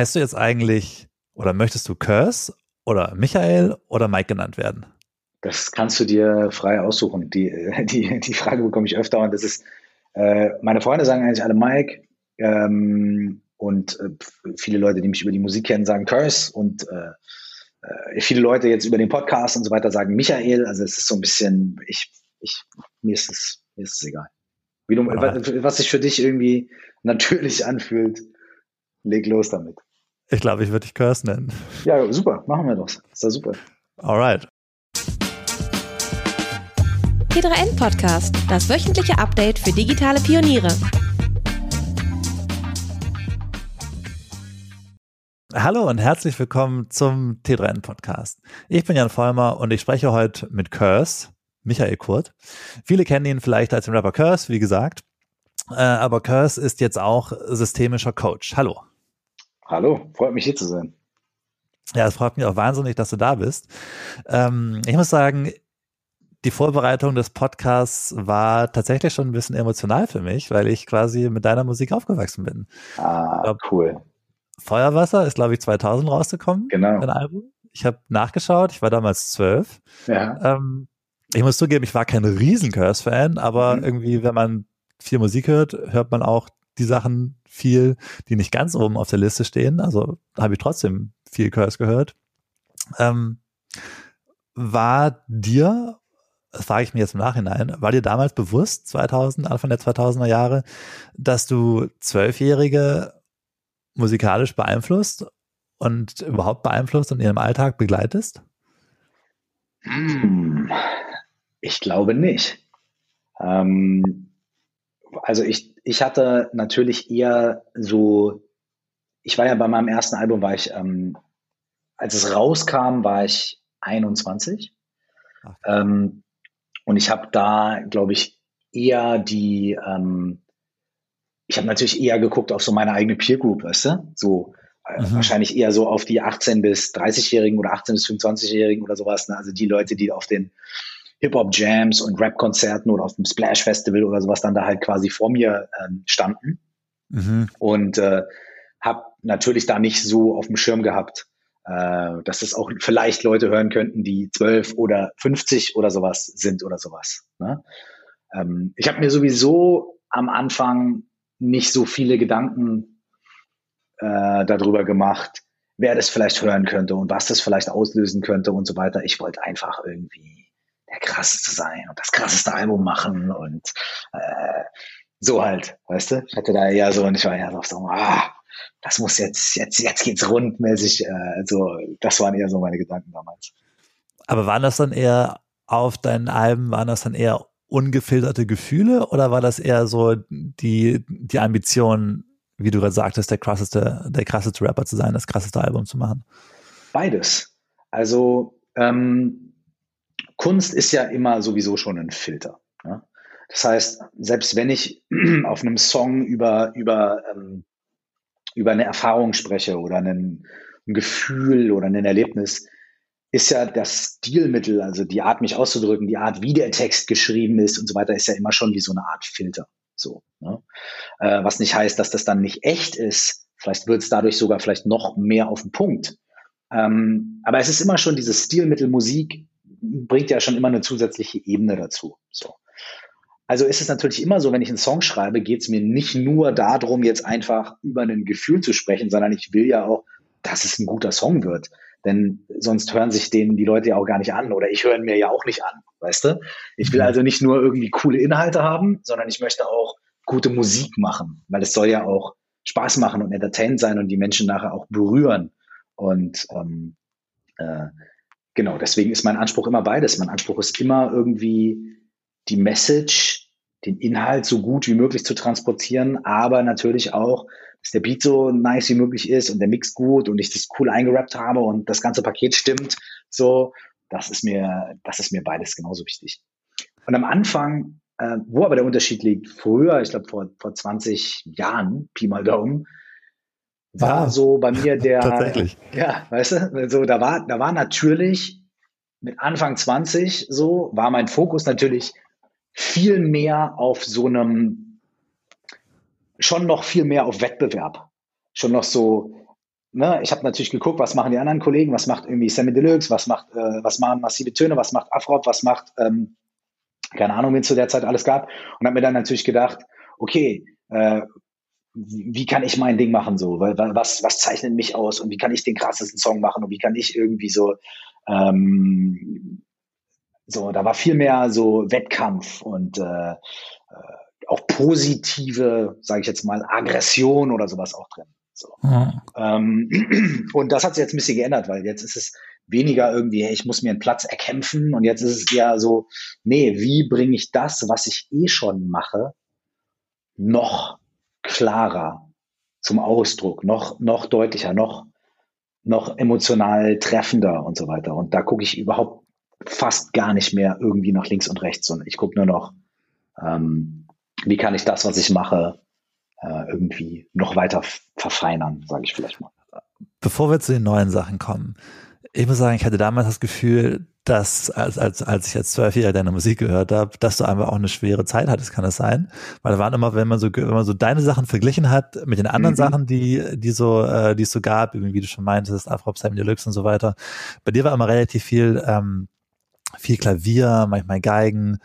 heißt du jetzt eigentlich oder möchtest du Curse oder Michael oder Mike genannt werden? Das kannst du dir frei aussuchen. Die, die, die Frage bekomme ich öfter und das ist, äh, meine Freunde sagen eigentlich alle Mike ähm, und äh, viele Leute, die mich über die Musik kennen, sagen Curse und äh, äh, viele Leute jetzt über den Podcast und so weiter sagen Michael. Also es ist so ein bisschen, ich, ich, mir ist es, mir ist es egal. Du, was, was sich für dich irgendwie natürlich anfühlt, leg los damit. Ich glaube, ich würde dich Curse nennen. Ja, super, machen wir doch. Ist ja super. Alright. T3N Podcast, das wöchentliche Update für digitale Pioniere. Hallo und herzlich willkommen zum T3N Podcast. Ich bin Jan Vollmer und ich spreche heute mit Curse, Michael Kurt. Viele kennen ihn vielleicht als den Rapper Curse, wie gesagt. Äh, aber Curse ist jetzt auch systemischer Coach. Hallo. Hallo, freut mich hier zu sein. Ja, es freut mich auch wahnsinnig, dass du da bist. Ähm, ich muss sagen, die Vorbereitung des Podcasts war tatsächlich schon ein bisschen emotional für mich, weil ich quasi mit deiner Musik aufgewachsen bin. Ah, glaub, cool. Feuerwasser ist, glaube ich, 2000 rausgekommen. Genau. Ein Album. Ich habe nachgeschaut, ich war damals zwölf. Ja. Ähm, ich muss zugeben, ich war kein riesen Curse-Fan, aber mhm. irgendwie, wenn man viel Musik hört, hört man auch die Sachen viel, die nicht ganz oben auf der Liste stehen. Also habe ich trotzdem viel Curse gehört. Ähm, war dir, das frage ich mir jetzt im Nachhinein, war dir damals bewusst, 2000, Anfang der 2000er Jahre, dass du Zwölfjährige musikalisch beeinflusst und überhaupt beeinflusst und in ihrem Alltag begleitest? Hm, ich glaube nicht. Ähm, also ich, ich hatte natürlich eher so, ich war ja bei meinem ersten Album, war ich, ähm, als es rauskam, war ich 21. Ähm, und ich habe da, glaube ich, eher die, ähm, ich habe natürlich eher geguckt auf so meine eigene Peer Group, weißt du? So äh, mhm. wahrscheinlich eher so auf die 18 bis 30-Jährigen oder 18 bis 25-Jährigen oder sowas. Ne? Also die Leute, die auf den Hip-Hop-Jams und Rap-Konzerten oder auf dem Splash-Festival oder sowas dann da halt quasi vor mir ähm, standen. Mhm. Und äh, habe natürlich da nicht so auf dem Schirm gehabt, äh, dass es auch vielleicht Leute hören könnten, die 12 oder 50 oder sowas sind oder sowas. Ne? Ähm, ich habe mir sowieso am Anfang nicht so viele Gedanken äh, darüber gemacht, wer das vielleicht hören könnte und was das vielleicht auslösen könnte und so weiter. Ich wollte einfach irgendwie der krasseste sein und das krasseste Album machen und äh, so halt, weißt du? Ich hatte da eher so und ich war ja so, ah, das muss jetzt, jetzt, jetzt geht's rundmäßig. Äh, so, das waren eher so meine Gedanken damals. Aber waren das dann eher auf deinen Alben, waren das dann eher ungefilterte Gefühle oder war das eher so die, die Ambition, wie du gerade sagtest, der krasseste, der krasseste Rapper zu sein, das krasseste Album zu machen? Beides. Also ähm, Kunst ist ja immer sowieso schon ein Filter. Ja? Das heißt, selbst wenn ich auf einem Song über, über, ähm, über eine Erfahrung spreche oder einen, ein Gefühl oder ein Erlebnis, ist ja das Stilmittel, also die Art, mich auszudrücken, die Art, wie der Text geschrieben ist und so weiter, ist ja immer schon wie so eine Art Filter. So, ne? äh, was nicht heißt, dass das dann nicht echt ist. Vielleicht wird es dadurch sogar vielleicht noch mehr auf den Punkt. Ähm, aber es ist immer schon dieses Stilmittel Musik bringt ja schon immer eine zusätzliche Ebene dazu. So. Also ist es natürlich immer so, wenn ich einen Song schreibe, geht es mir nicht nur darum, jetzt einfach über ein Gefühl zu sprechen, sondern ich will ja auch, dass es ein guter Song wird. Denn sonst hören sich den die Leute ja auch gar nicht an oder ich höre ihn mir ja auch nicht an, weißt du? Ich will also nicht nur irgendwie coole Inhalte haben, sondern ich möchte auch gute Musik machen, weil es soll ja auch Spaß machen und entertained sein und die Menschen nachher auch berühren. Und ähm, äh, genau, deswegen ist mein Anspruch immer beides. Mein Anspruch ist immer irgendwie die Message, den Inhalt so gut wie möglich zu transportieren, aber natürlich auch, dass der Beat so nice wie möglich ist und der Mix gut und ich das cool eingerappt habe und das ganze Paket stimmt. So, das ist mir, das ist mir beides genauso wichtig. Und am Anfang, äh, wo aber der Unterschied liegt, früher, ich glaube vor, vor 20 Jahren, Pi mal Daumen, war ja, so bei mir der, tatsächlich. ja, weißt du, so, da war, da war natürlich mit Anfang 20 so, war mein Fokus natürlich viel mehr auf so einem, schon noch viel mehr auf Wettbewerb. Schon noch so, ne, ich habe natürlich geguckt, was machen die anderen Kollegen, was macht irgendwie Sammy Deluxe, was macht, äh, was machen massive Töne, was macht Afrop, was macht, ähm, keine Ahnung, wen es zu der Zeit alles gab. Und habe mir dann natürlich gedacht, okay, äh, wie kann ich mein Ding machen so? Was, was zeichnet mich aus und wie kann ich den krassesten Song machen und wie kann ich irgendwie so, ähm, so, da war viel mehr so Wettkampf und äh, äh auch positive, sage ich jetzt mal, Aggression oder sowas auch drin. So. Ja. Ähm, und das hat sich jetzt ein bisschen geändert, weil jetzt ist es weniger irgendwie, hey, ich muss mir einen Platz erkämpfen und jetzt ist es eher so, nee, wie bringe ich das, was ich eh schon mache, noch klarer zum Ausdruck, noch, noch deutlicher, noch, noch emotional treffender und so weiter. Und da gucke ich überhaupt fast gar nicht mehr irgendwie nach links und rechts, sondern ich gucke nur noch, ähm, wie kann ich das, was ich mache, äh, irgendwie noch weiter verfeinern, sage ich vielleicht mal. Bevor wir zu den neuen Sachen kommen, ich muss sagen, ich hatte damals das Gefühl, dass als, als, als ich als Zwölfjähriger deine Musik gehört habe, dass du einfach auch eine schwere Zeit hattest, kann das sein? Weil da waren immer, wenn man so, wenn man so deine Sachen verglichen hat mit den anderen mhm. Sachen, die, die so, äh, die es so gab, wie du schon meintest, Afro Sam Deluxe und so weiter. Bei dir war immer relativ viel, ähm, viel Klavier, manchmal Geigen,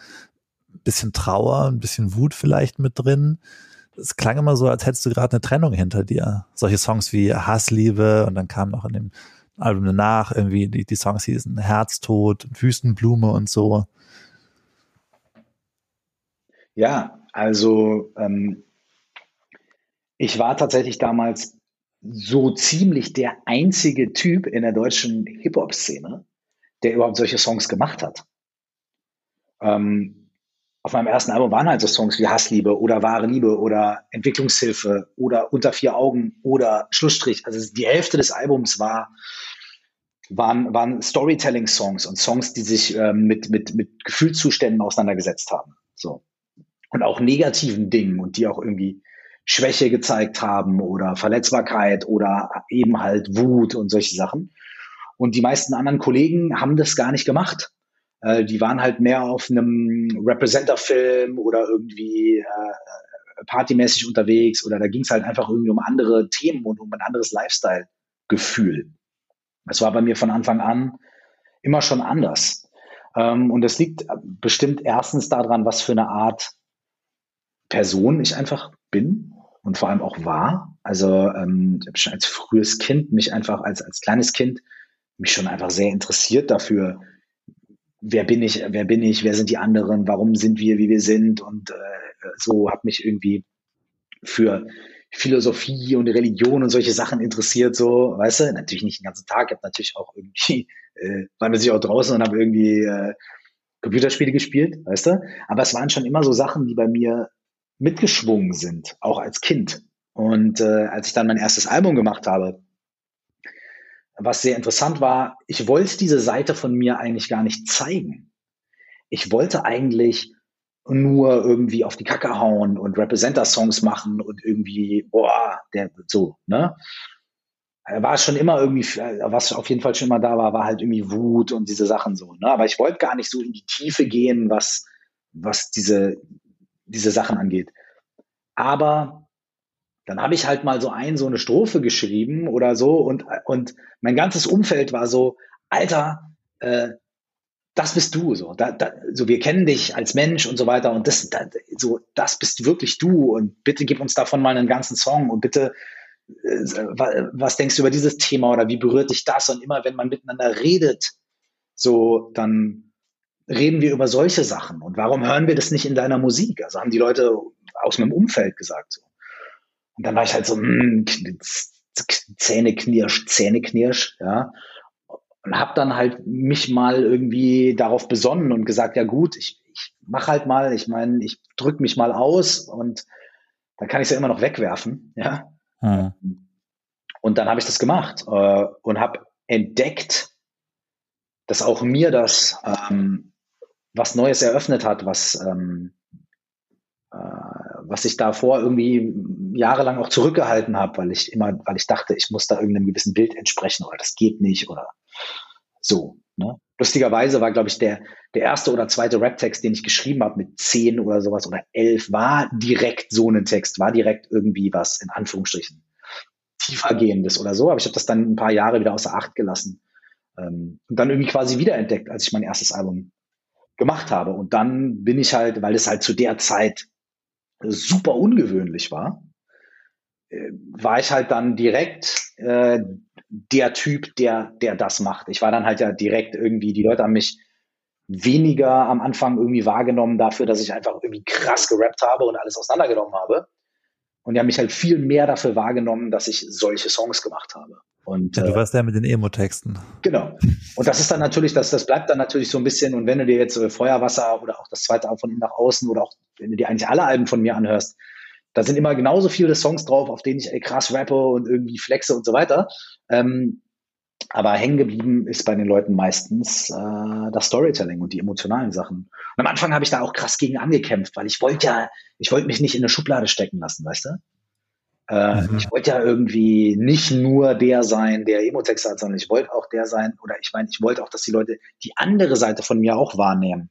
bisschen Trauer, ein bisschen Wut vielleicht mit drin. Es klang immer so, als hättest du gerade eine Trennung hinter dir. Solche Songs wie Hassliebe und dann kam noch in dem Album danach irgendwie die, die Songs hießen Herztod, Wüstenblume und so. Ja, also ähm, ich war tatsächlich damals so ziemlich der einzige Typ in der deutschen Hip-Hop-Szene, der überhaupt solche Songs gemacht hat. Ähm, auf meinem ersten Album waren halt so Songs wie Hassliebe oder Wahre Liebe oder Entwicklungshilfe oder Unter vier Augen oder Schlussstrich. Also die Hälfte des Albums war, waren, waren Storytelling-Songs und Songs, die sich ähm, mit, mit, mit Gefühlszuständen auseinandergesetzt haben. So. Und auch negativen Dingen und die auch irgendwie Schwäche gezeigt haben oder Verletzbarkeit oder eben halt Wut und solche Sachen. Und die meisten anderen Kollegen haben das gar nicht gemacht. Äh, die waren halt mehr auf einem Representer-Film oder irgendwie äh, partymäßig unterwegs oder da ging es halt einfach irgendwie um andere Themen und um ein anderes Lifestyle-Gefühl. Das war bei mir von Anfang an immer schon anders. Ähm, und das liegt bestimmt erstens daran, was für eine Art Person ich einfach bin und vor allem auch war. Also ähm, ich habe schon als frühes Kind mich einfach als, als kleines Kind mich schon einfach sehr interessiert dafür, wer bin ich, wer bin ich, wer sind die anderen, warum sind wir, wie wir sind und äh, so habe mich irgendwie für Philosophie und Religion und solche Sachen interessiert, so, weißt du, natürlich nicht den ganzen Tag, ich habe natürlich auch irgendwie, äh, war natürlich auch draußen und habe irgendwie äh, Computerspiele gespielt, weißt du, aber es waren schon immer so Sachen, die bei mir mitgeschwungen sind, auch als Kind. Und äh, als ich dann mein erstes Album gemacht habe, was sehr interessant war, ich wollte diese Seite von mir eigentlich gar nicht zeigen. Ich wollte eigentlich nur irgendwie auf die Kacke hauen und Representer-Songs machen und irgendwie, boah, der so, ne? War schon immer irgendwie, was auf jeden Fall schon immer da war, war halt irgendwie Wut und diese Sachen so, ne? Aber ich wollte gar nicht so in die Tiefe gehen, was, was diese, diese Sachen angeht. Aber dann habe ich halt mal so ein, so eine Strophe geschrieben oder so und, und mein ganzes Umfeld war so, Alter, äh, das bist du, so, da, da, so, wir kennen dich als Mensch und so weiter und das, da, so, das bist wirklich du und bitte gib uns davon mal einen ganzen Song und bitte, äh, was denkst du über dieses Thema oder wie berührt dich das und immer wenn man miteinander redet, so, dann reden wir über solche Sachen und warum hören wir das nicht in deiner Musik? Also haben die Leute aus meinem Umfeld gesagt, so. Und dann war ich halt so, mh, hm, Zähne knirsch, Zähne knirsch, ja. Und habe dann halt mich mal irgendwie darauf besonnen und gesagt, ja gut, ich, ich mach halt mal, ich meine, ich drück mich mal aus und dann kann ich es ja immer noch wegwerfen, ja. Hm. Und dann habe ich das gemacht äh, und habe entdeckt, dass auch mir das ähm, was Neues eröffnet hat, was ähm, äh, was ich davor irgendwie jahrelang auch zurückgehalten habe, weil ich immer, weil ich dachte, ich muss da irgendeinem gewissen Bild entsprechen oder das geht nicht oder so. Ne? Lustigerweise war, glaube ich, der, der erste oder zweite Rap-Text, den ich geschrieben habe mit zehn oder sowas oder elf, war direkt so ein Text, war direkt irgendwie was in Anführungsstrichen tiefergehendes oder so, aber ich habe das dann ein paar Jahre wieder außer Acht gelassen. Ähm, und dann irgendwie quasi wiederentdeckt, als ich mein erstes Album gemacht habe. Und dann bin ich halt, weil es halt zu der Zeit super ungewöhnlich war, war ich halt dann direkt äh, der Typ, der, der das macht. Ich war dann halt ja direkt irgendwie, die Leute haben mich weniger am Anfang irgendwie wahrgenommen dafür, dass ich einfach irgendwie krass gerappt habe und alles auseinandergenommen habe. Und die haben mich halt viel mehr dafür wahrgenommen, dass ich solche Songs gemacht habe. Und, ja, du äh, warst der mit den Emo-Texten. Genau. Und das ist dann natürlich, das, das bleibt dann natürlich so ein bisschen, und wenn du dir jetzt äh, Feuerwasser oder auch das zweite Album von ihm nach außen oder auch, wenn du dir eigentlich alle Alben von mir anhörst, da sind immer genauso viele Songs drauf, auf denen ich ey, krass rappe und irgendwie flexe und so weiter. Ähm, aber hängen geblieben ist bei den Leuten meistens äh, das Storytelling und die emotionalen Sachen. Und am Anfang habe ich da auch krass gegen angekämpft, weil ich wollte ja, ich wollte mich nicht in eine Schublade stecken lassen, weißt du? Äh, mhm. Ich wollte ja irgendwie nicht nur der sein, der Emotext hat, sondern ich wollte auch der sein, oder ich meine, ich wollte auch, dass die Leute die andere Seite von mir auch wahrnehmen.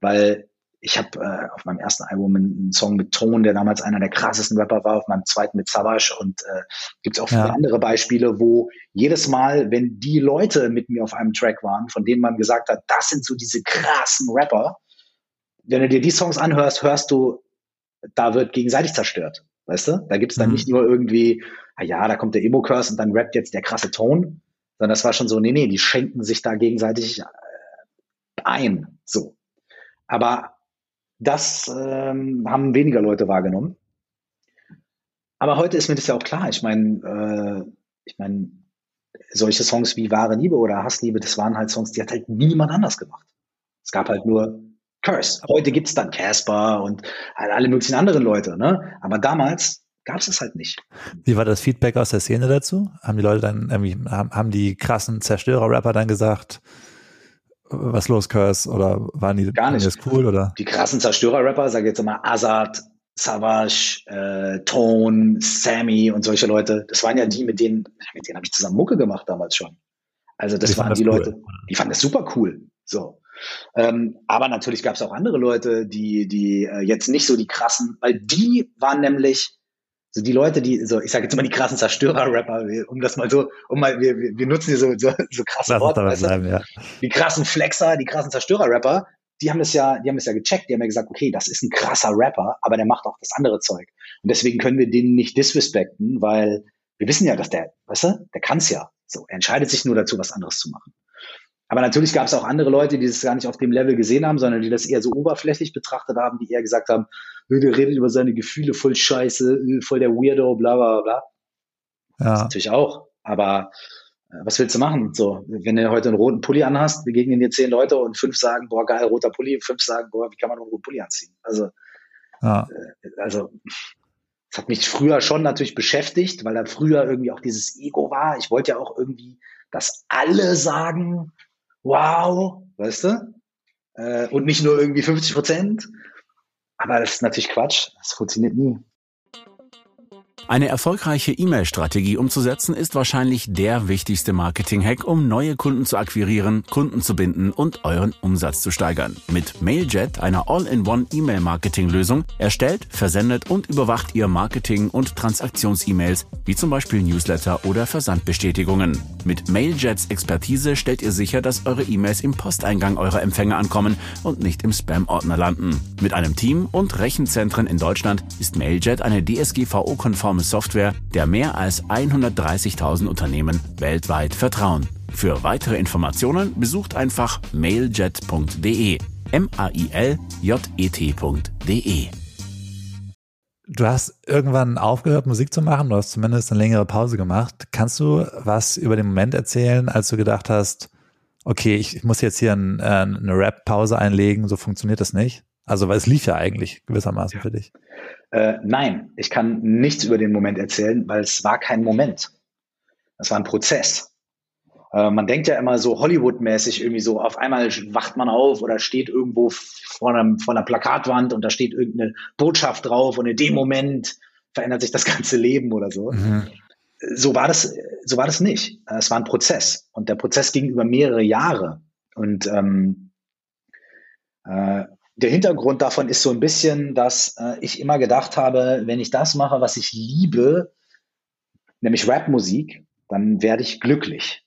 Weil ich habe äh, auf meinem ersten Album einen, Song mit Ton, der damals einer der krassesten Rapper war, auf meinem zweiten mit Savage und äh, gibt es auch viele ja. andere Beispiele, wo jedes Mal, wenn die Leute mit mir auf einem Track waren, von denen man gesagt hat, das sind so diese krassen Rapper, wenn du dir die Songs anhörst, hörst du, da wird gegenseitig zerstört. Weißt du? Da gibt's dann mhm. nicht nur irgendwie, ah ja, da kommt der Emo-Curse und dann rappt jetzt der krasse Ton, sondern das war schon so, nee, nee, die schenken sich da gegenseitig äh, ein. So. Aber das ähm, haben weniger Leute wahrgenommen. Aber heute ist mir das ja auch klar. Ich meine, äh, ich meine, solche Songs wie Wahre Liebe oder Hassliebe, das waren halt Songs, die hat halt niemand anders gemacht. Es gab halt nur Curse. Heute gibt's dann Casper und halt alle möglichen anderen Leute, ne? Aber damals gab es es halt nicht. Wie war das Feedback aus der Szene dazu? Haben die Leute dann irgendwie, haben, haben die krassen Zerstörer-Rapper dann gesagt, was los, Curse? Oder waren die, Gar nicht. das cool? Oder? Die krassen Zerstörer-Rapper, sag jetzt mal Azad, Savage, äh, Tone, Sammy und solche Leute, das waren ja die, mit denen, mit denen habe ich zusammen Mucke gemacht damals schon. Also das die waren die cool. Leute, die fanden das super cool. So. Ähm, aber natürlich gab es auch andere Leute, die, die äh, jetzt nicht so die krassen, weil die waren nämlich so die Leute, die, so, ich sage jetzt immer die krassen Zerstörer-Rapper, um das mal so, um mal, wir, wir nutzen hier so, so, so krasse Lass Worte. Weißt bleiben, ja. Die krassen Flexer, die krassen Zerstörer-Rapper, die haben es ja, die haben es ja gecheckt, die haben ja gesagt, okay, das ist ein krasser Rapper, aber der macht auch das andere Zeug. Und deswegen können wir den nicht disrespekten, weil wir wissen ja, dass der, weißt du, der kann's ja. So, er entscheidet sich nur dazu, was anderes zu machen. Aber natürlich gab es auch andere Leute, die das gar nicht auf dem Level gesehen haben, sondern die das eher so oberflächlich betrachtet haben, die eher gesagt haben, der redet über seine Gefühle, voll scheiße, voll der Weirdo, bla bla bla. Ja. Das natürlich auch. Aber äh, was willst du machen? So, wenn du heute einen roten Pulli anhast, begegnen dir zehn Leute und fünf sagen, boah, geil, roter Pulli, fünf sagen, boah, wie kann man einen roten Pulli anziehen? Also, ja. äh, also, das hat mich früher schon natürlich beschäftigt, weil da früher irgendwie auch dieses Ego war. Ich wollte ja auch irgendwie, dass alle sagen, wow, weißt du? Äh, und nicht nur irgendwie 50 Prozent. Aber das ist natürlich Quatsch. Das funktioniert nie. Eine erfolgreiche E-Mail-Strategie umzusetzen ist wahrscheinlich der wichtigste Marketing-Hack, um neue Kunden zu akquirieren, Kunden zu binden und euren Umsatz zu steigern. Mit Mailjet, einer All-in-One E-Mail-Marketing-Lösung, erstellt, versendet und überwacht ihr Marketing- und Transaktions-E-Mails, wie zum Beispiel Newsletter oder Versandbestätigungen. Mit Mailjets Expertise stellt ihr sicher, dass eure E-Mails im Posteingang eurer Empfänger ankommen und nicht im Spam-Ordner landen. Mit einem Team und Rechenzentren in Deutschland ist Mailjet eine DSGVO-konforme plattform Software, der mehr als 130.000 Unternehmen weltweit vertrauen. Für weitere Informationen besucht einfach mailjet.de. M-A-I-L-J-E-T.de. Du hast irgendwann aufgehört, Musik zu machen. Du hast zumindest eine längere Pause gemacht. Kannst du was über den Moment erzählen, als du gedacht hast, okay, ich muss jetzt hier ein, äh, eine Rap-Pause einlegen, so funktioniert das nicht? Also, weil es lief ja eigentlich gewissermaßen ja. für dich. Äh, nein, ich kann nichts über den Moment erzählen, weil es war kein Moment. Das war ein Prozess. Äh, man denkt ja immer so Hollywood-mäßig irgendwie so, auf einmal wacht man auf oder steht irgendwo vor, einem, vor einer Plakatwand und da steht irgendeine Botschaft drauf und in dem Moment verändert sich das ganze Leben oder so. Mhm. So war das, so war das nicht. Es war ein Prozess und der Prozess ging über mehrere Jahre und ähm, äh, der Hintergrund davon ist so ein bisschen, dass äh, ich immer gedacht habe, wenn ich das mache, was ich liebe, nämlich Rapmusik, dann werde ich glücklich.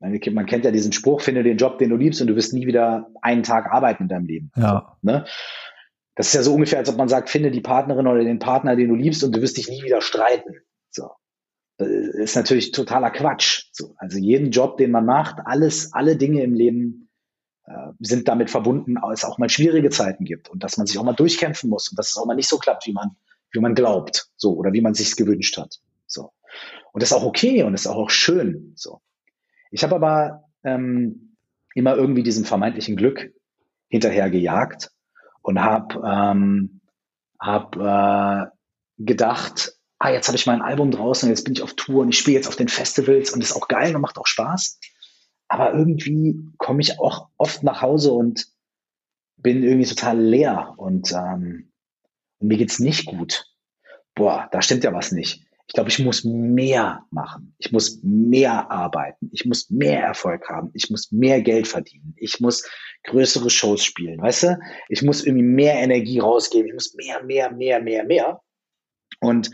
Man kennt ja diesen Spruch, finde den Job, den du liebst und du wirst nie wieder einen Tag arbeiten in deinem Leben. Ja. Ne? Das ist ja so ungefähr, als ob man sagt, finde die Partnerin oder den Partner, den du liebst und du wirst dich nie wieder streiten. So. Das ist natürlich totaler Quatsch. So. Also jeden Job, den man macht, alles, alle Dinge im Leben sind damit verbunden, dass es auch mal schwierige Zeiten gibt und dass man sich auch mal durchkämpfen muss und dass es auch mal nicht so klappt, wie man, wie man glaubt, so oder wie man sich gewünscht hat. So. Und das ist auch okay und das ist auch, auch schön. So. Ich habe aber ähm, immer irgendwie diesem vermeintlichen Glück hinterher gejagt und habe ähm, hab, äh, gedacht, ah, jetzt habe ich mein Album draußen und jetzt bin ich auf Tour und ich spiele jetzt auf den Festivals und ist auch geil und macht auch Spaß. Aber irgendwie komme ich auch oft nach Hause und bin irgendwie total leer und, ähm, und mir geht's nicht gut. Boah, da stimmt ja was nicht. Ich glaube, ich muss mehr machen. Ich muss mehr arbeiten. Ich muss mehr Erfolg haben. Ich muss mehr Geld verdienen. Ich muss größere Shows spielen. Weißt du? Ich muss irgendwie mehr Energie rausgeben. Ich muss mehr, mehr, mehr, mehr, mehr. Und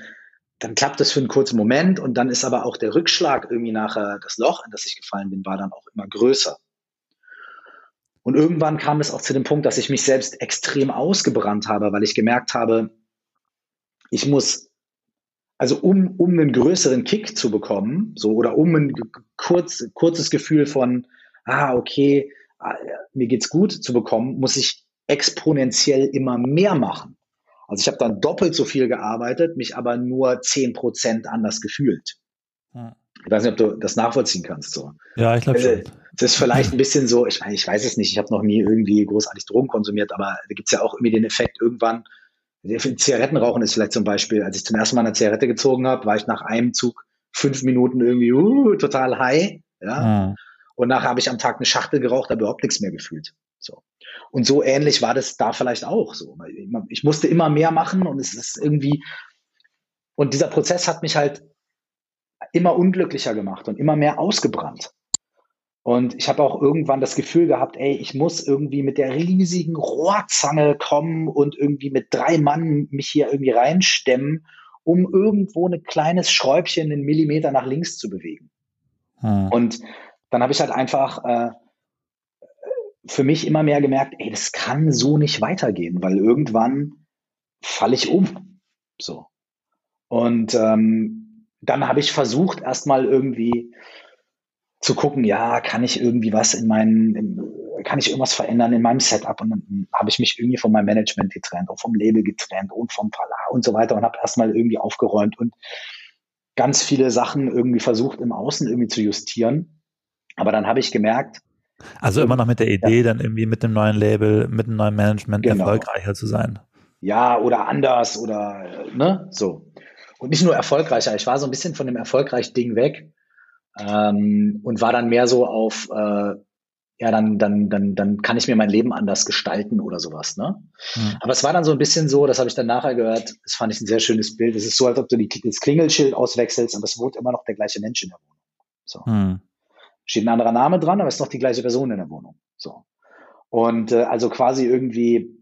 dann klappt das für einen kurzen Moment und dann ist aber auch der Rückschlag irgendwie nachher, das Loch, in das ich gefallen bin, war dann auch immer größer. Und irgendwann kam es auch zu dem Punkt, dass ich mich selbst extrem ausgebrannt habe, weil ich gemerkt habe, ich muss, also um, um einen größeren Kick zu bekommen, so oder um ein kurz, kurzes Gefühl von, ah, okay, ah, mir geht's gut zu bekommen, muss ich exponentiell immer mehr machen. Also ich habe dann doppelt so viel gearbeitet, mich aber nur zehn Prozent anders gefühlt. Hm. Ich weiß nicht, ob du das nachvollziehen kannst. So. Ja, ich glaube schon. Das ist vielleicht ein bisschen so, ich, ich weiß es nicht, ich habe noch nie irgendwie großartig Drogen konsumiert, aber da gibt's ja auch irgendwie den Effekt, irgendwann, Zigarettenrauchen ist vielleicht zum Beispiel, als ich zum ersten Mal eine Zigarette gezogen habe, war ich nach einem Zug fünf Minuten irgendwie uh, total high. Ja. Hm. Und nachher habe ich am Tag eine Schachtel geraucht, habe überhaupt nichts mehr gefühlt. So. Und so ähnlich war das da vielleicht auch so. Ich musste immer mehr machen und es ist irgendwie, und dieser Prozess hat mich halt immer unglücklicher gemacht und immer mehr ausgebrannt. Und ich habe auch irgendwann das Gefühl gehabt, ey, ich muss irgendwie mit der riesigen Rohrzange kommen und irgendwie mit drei Mann mich hier irgendwie reinstemmen, um irgendwo ein kleines Schräubchen einen Millimeter nach links zu bewegen. Hm. Und dann habe ich halt einfach äh, für mich immer mehr gemerkt, ey, das kann so nicht weitergehen, weil irgendwann falle ich um. So. Und ähm, dann habe ich versucht, erstmal irgendwie zu gucken, ja, kann ich irgendwie was in meinen, kann ich irgendwas verändern in meinem Setup? Und dann habe ich mich irgendwie von meinem Management getrennt und vom Label getrennt und vom Palar und so weiter und habe erstmal irgendwie aufgeräumt und ganz viele Sachen irgendwie versucht, im Außen irgendwie zu justieren. Aber dann habe ich gemerkt, also immer noch mit der Idee, ja. dann irgendwie mit einem neuen Label, mit einem neuen Management genau. erfolgreicher zu sein. Ja, oder anders oder ne, so. Und nicht nur erfolgreicher, ich war so ein bisschen von dem erfolgreich Ding weg ähm, und war dann mehr so auf, äh, ja, dann, dann, dann, dann kann ich mir mein Leben anders gestalten oder sowas. Ne? Mhm. Aber es war dann so ein bisschen so, das habe ich dann nachher gehört, das fand ich ein sehr schönes Bild. Es ist so, als ob du die, das Klingelschild auswechselst, aber es wohnt immer noch der gleiche Mensch in der Wohnung. So. Mhm steht ein anderer Name dran, aber es ist noch die gleiche Person in der Wohnung. So. Und äh, also quasi irgendwie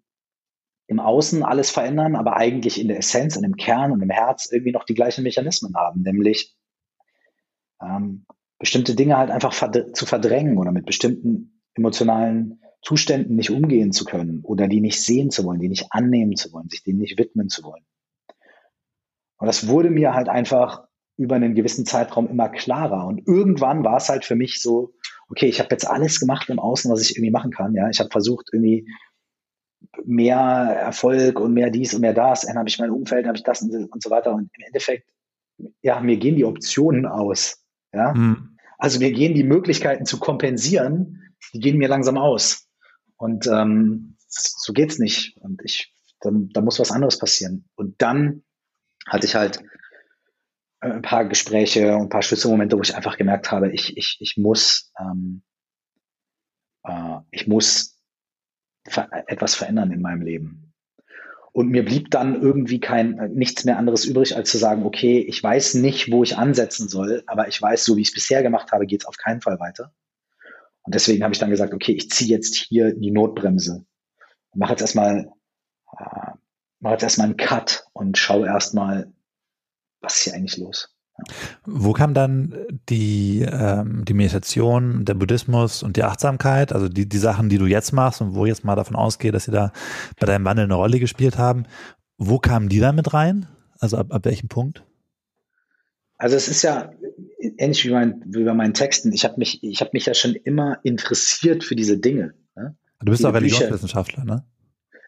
im Außen alles verändern, aber eigentlich in der Essenz und im Kern und im Herz irgendwie noch die gleichen Mechanismen haben, nämlich ähm, bestimmte Dinge halt einfach verd zu verdrängen oder mit bestimmten emotionalen Zuständen nicht umgehen zu können oder die nicht sehen zu wollen, die nicht annehmen zu wollen, sich denen nicht widmen zu wollen. Und das wurde mir halt einfach über einen gewissen Zeitraum immer klarer. Und irgendwann war es halt für mich so, okay, ich habe jetzt alles gemacht im Außen, was ich irgendwie machen kann. Ja, ich habe versucht irgendwie mehr Erfolg und mehr dies und mehr das. Dann habe ich mein Umfeld, habe ich das und, und, so weiter. Und im Endeffekt, ja, mir gehen die Optionen aus. Ja, mhm. also mir gehen die Möglichkeiten zu kompensieren, die gehen mir langsam aus. Und ähm, so geht's nicht. Und ich, dann, da muss was anderes passieren. Und dann hatte ich halt ein paar Gespräche und ein paar Schlüsselmomente, wo ich einfach gemerkt habe, ich, ich, ich muss, ähm, äh, ich muss ver etwas verändern in meinem Leben. Und mir blieb dann irgendwie kein, äh, nichts mehr anderes übrig, als zu sagen, okay, ich weiß nicht, wo ich ansetzen soll, aber ich weiß, so wie ich es bisher gemacht habe, geht es auf keinen Fall weiter. Und deswegen habe ich dann gesagt, okay, ich ziehe jetzt hier die Notbremse mache jetzt erstmal, äh, mache jetzt erstmal einen Cut und schaue erstmal, was ist hier eigentlich los? Wo kam dann die, ähm, die Meditation, der Buddhismus und die Achtsamkeit, also die, die Sachen, die du jetzt machst und wo jetzt mal davon ausgehe, dass sie da bei deinem Wandel eine Rolle gespielt haben, wo kamen die da mit rein? Also ab, ab welchem Punkt? Also es ist ja ähnlich wie, mein, wie bei meinen Texten. Ich habe mich, ich habe mich ja schon immer interessiert für diese Dinge. Ne? Du bist auch Religionswissenschaftler, ne?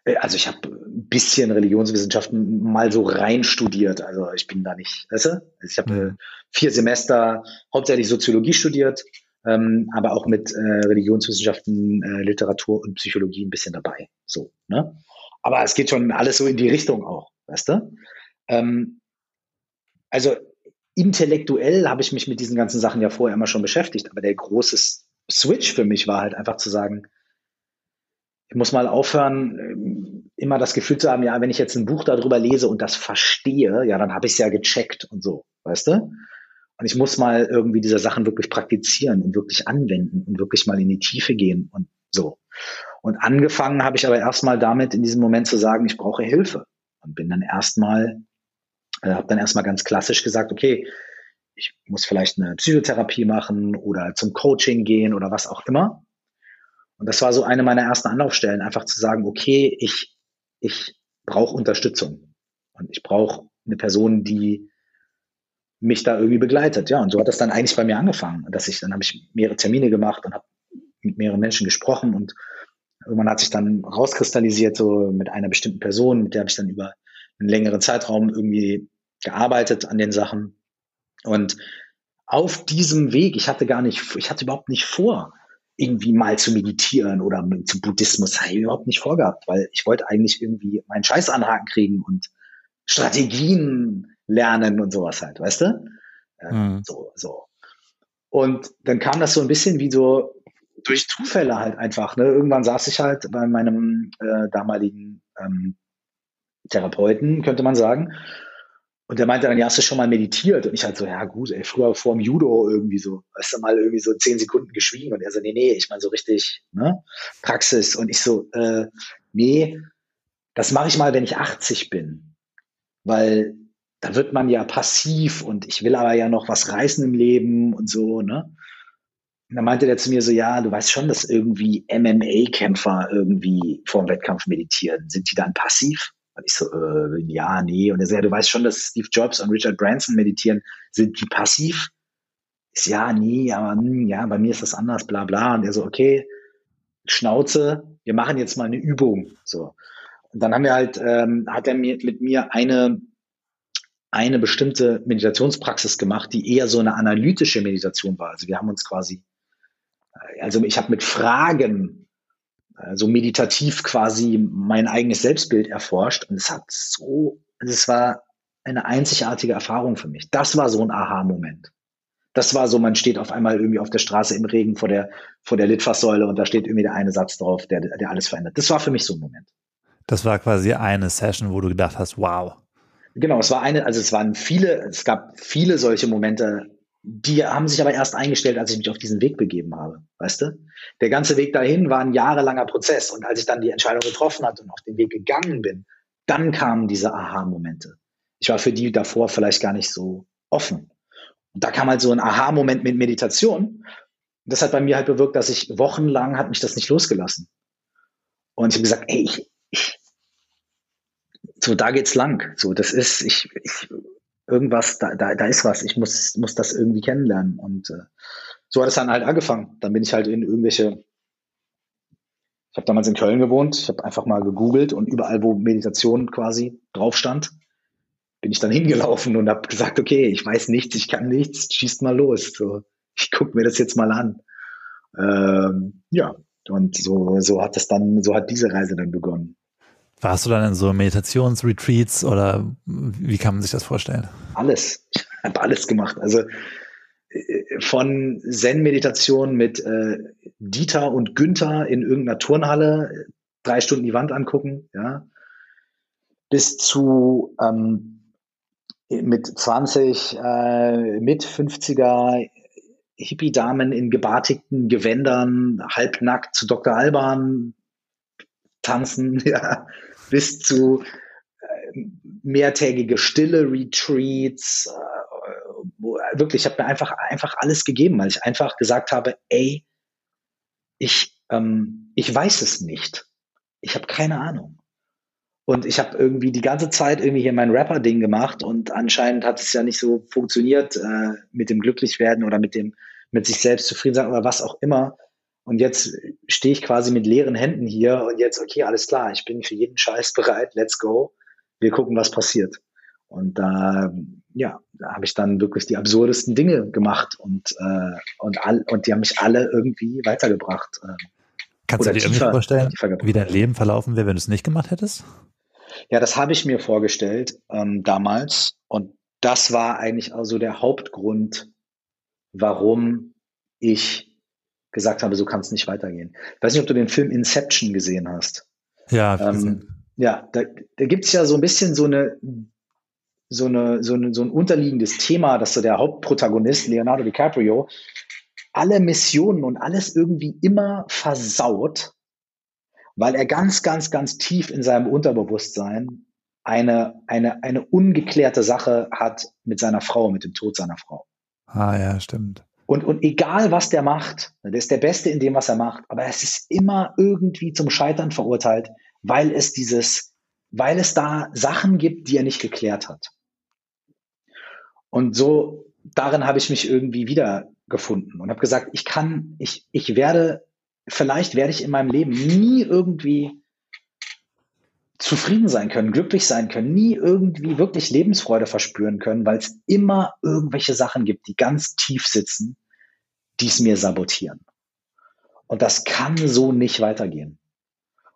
Äh, also ich habe ein bisschen Religionswissenschaften mal so rein studiert. Also ich bin da nicht, weißt du? Also ich habe mhm. vier Semester hauptsächlich Soziologie studiert, ähm, aber auch mit äh, Religionswissenschaften, äh, Literatur und Psychologie ein bisschen dabei. So, ne? Aber es geht schon alles so in die Richtung auch, weißt du? Ähm, also intellektuell habe ich mich mit diesen ganzen Sachen ja vorher immer schon beschäftigt, aber der große Switch für mich war halt einfach zu sagen, ich muss mal aufhören, ähm, immer das Gefühl zu haben, ja, wenn ich jetzt ein Buch darüber lese und das verstehe, ja, dann habe ich es ja gecheckt und so, weißt du? Und ich muss mal irgendwie diese Sachen wirklich praktizieren und wirklich anwenden und wirklich mal in die Tiefe gehen und so. Und angefangen habe ich aber erstmal damit, in diesem Moment zu sagen, ich brauche Hilfe. Und bin dann erstmal äh, habe dann erstmal ganz klassisch gesagt, okay, ich muss vielleicht eine Psychotherapie machen oder zum Coaching gehen oder was auch immer. Und das war so eine meiner ersten Anlaufstellen, einfach zu sagen, okay, ich, ich brauche Unterstützung und ich brauche eine Person, die mich da irgendwie begleitet. Ja, und so hat das dann eigentlich bei mir angefangen, dass ich, dann habe ich mehrere Termine gemacht und habe mit mehreren Menschen gesprochen und irgendwann hat sich dann rauskristallisiert, so mit einer bestimmten Person, mit der habe ich dann über einen längeren Zeitraum irgendwie gearbeitet an den Sachen. Und auf diesem Weg, ich hatte gar nicht, ich hatte überhaupt nicht vor, irgendwie mal zu meditieren oder zu Buddhismus, habe ich überhaupt nicht vorgehabt, weil ich wollte eigentlich irgendwie meinen Scheiß anhaken kriegen und Strategien lernen und sowas halt, weißt du? Mhm. So, so. Und dann kam das so ein bisschen wie so durch Zufälle halt einfach. Ne? Irgendwann saß ich halt bei meinem äh, damaligen ähm, Therapeuten, könnte man sagen. Und der meinte dann, ja, hast du schon mal meditiert? Und ich halt so, ja gut, ey, früher vor dem Judo irgendwie so, weißt du, mal irgendwie so zehn Sekunden geschwiegen. Und er so, nee, nee, ich meine so richtig, ne, Praxis. Und ich so, äh, nee, das mache ich mal, wenn ich 80 bin. Weil da wird man ja passiv und ich will aber ja noch was reißen im Leben und so, ne? Und dann meinte der zu mir so, ja, du weißt schon, dass irgendwie MMA-Kämpfer irgendwie vor dem Wettkampf meditieren. Sind die dann passiv? Und ich so, äh, ja, nee. Und er sagt, ja, du weißt schon, dass Steve Jobs und Richard Branson meditieren. Sind die passiv? Ich so, ja, nee, aber mh, hm, ja, bei mir ist das anders, bla bla. Und er so, okay, Schnauze, wir machen jetzt mal eine Übung. So. Und dann haben wir halt, ähm, hat er mir, mit mir eine, eine bestimmte Meditationspraxis gemacht, die eher so eine analytische Meditation war. Also wir haben uns quasi, äh, also ich habe mit Fragen so meditativ quasi mein eigenes Selbstbild erforscht und es hat so, es war eine einzigartige Erfahrung für mich. Das war so ein Aha-Moment. Das war so, man steht auf einmal irgendwie auf der Straße im Regen vor der, vor der Litfaßsäule und da steht irgendwie der eine Satz drauf, der, der alles verändert. Das war für mich so ein Moment. Das war quasi eine Session, wo du gedacht hast, wow. Genau, es war eine, also es waren viele, es gab viele solche Momente die haben sich aber erst eingestellt, als ich mich auf diesen Weg begeben habe, weißt du? Der ganze Weg dahin war ein jahrelanger Prozess und als ich dann die Entscheidung getroffen hatte und auf den Weg gegangen bin, dann kamen diese Aha-Momente. Ich war für die davor vielleicht gar nicht so offen. Und da kam halt so ein Aha-Moment mit Meditation. Das hat bei mir halt bewirkt, dass ich wochenlang hat mich das nicht losgelassen. Und ich habe gesagt, ey, ich, ich, so da geht's lang. So, das ist, ich, ich irgendwas, da, da, da ist was, ich muss, muss das irgendwie kennenlernen. Und äh, so hat es dann halt angefangen. Dann bin ich halt in irgendwelche, ich habe damals in Köln gewohnt, ich habe einfach mal gegoogelt und überall, wo Meditation quasi drauf stand, bin ich dann hingelaufen und habe gesagt, okay, ich weiß nichts, ich kann nichts, schießt mal los. So, ich gucke mir das jetzt mal an. Ähm, ja, und so, so hat das dann, so hat diese Reise dann begonnen. Warst du dann in so Meditationsretreats oder wie kann man sich das vorstellen? Alles. Ich habe alles gemacht. Also äh, von Zen-Meditation mit äh, Dieter und Günther in irgendeiner Turnhalle, drei Stunden die Wand angucken, ja, bis zu ähm, mit 20, äh, mit 50er Hippie-Damen in gebartigten Gewändern, halbnackt zu Dr. Alban tanzen, ja, bis zu äh, mehrtägige stille Retreats äh, wirklich, ich habe mir einfach, einfach alles gegeben, weil ich einfach gesagt habe, ey, ich, ähm, ich weiß es nicht. Ich habe keine Ahnung. Und ich habe irgendwie die ganze Zeit irgendwie hier mein Rapper-Ding gemacht und anscheinend hat es ja nicht so funktioniert äh, mit dem Glücklichwerden oder mit dem mit sich selbst zufrieden sein oder was auch immer. Und jetzt stehe ich quasi mit leeren Händen hier und jetzt, okay, alles klar, ich bin für jeden Scheiß bereit, let's go. Wir gucken, was passiert. Und da, ja, da habe ich dann wirklich die absurdesten Dinge gemacht und, äh, und, all, und die haben mich alle irgendwie weitergebracht. Äh, Kannst du dir irgendwie vorstellen, wie dein Leben verlaufen wäre, wenn du es nicht gemacht hättest? Ja, das habe ich mir vorgestellt ähm, damals. Und das war eigentlich also der Hauptgrund, warum ich gesagt habe, so kann es nicht weitergehen. Ich weiß nicht, ob du den Film Inception gesehen hast. Ja, ähm, ja, da, da gibt es ja so ein bisschen so eine, so eine, so eine, so ein unterliegendes Thema, dass so der Hauptprotagonist, Leonardo DiCaprio, alle Missionen und alles irgendwie immer versaut, weil er ganz, ganz, ganz tief in seinem Unterbewusstsein eine, eine, eine ungeklärte Sache hat mit seiner Frau, mit dem Tod seiner Frau. Ah ja, stimmt. Und, und egal was der macht, der ist der Beste in dem, was er macht, aber es ist immer irgendwie zum Scheitern verurteilt, weil es dieses, weil es da Sachen gibt, die er nicht geklärt hat. Und so, darin habe ich mich irgendwie wiedergefunden und habe gesagt, ich kann, ich, ich werde, vielleicht werde ich in meinem Leben nie irgendwie zufrieden sein können, glücklich sein können, nie irgendwie wirklich Lebensfreude verspüren können, weil es immer irgendwelche Sachen gibt, die ganz tief sitzen, die es mir sabotieren. Und das kann so nicht weitergehen.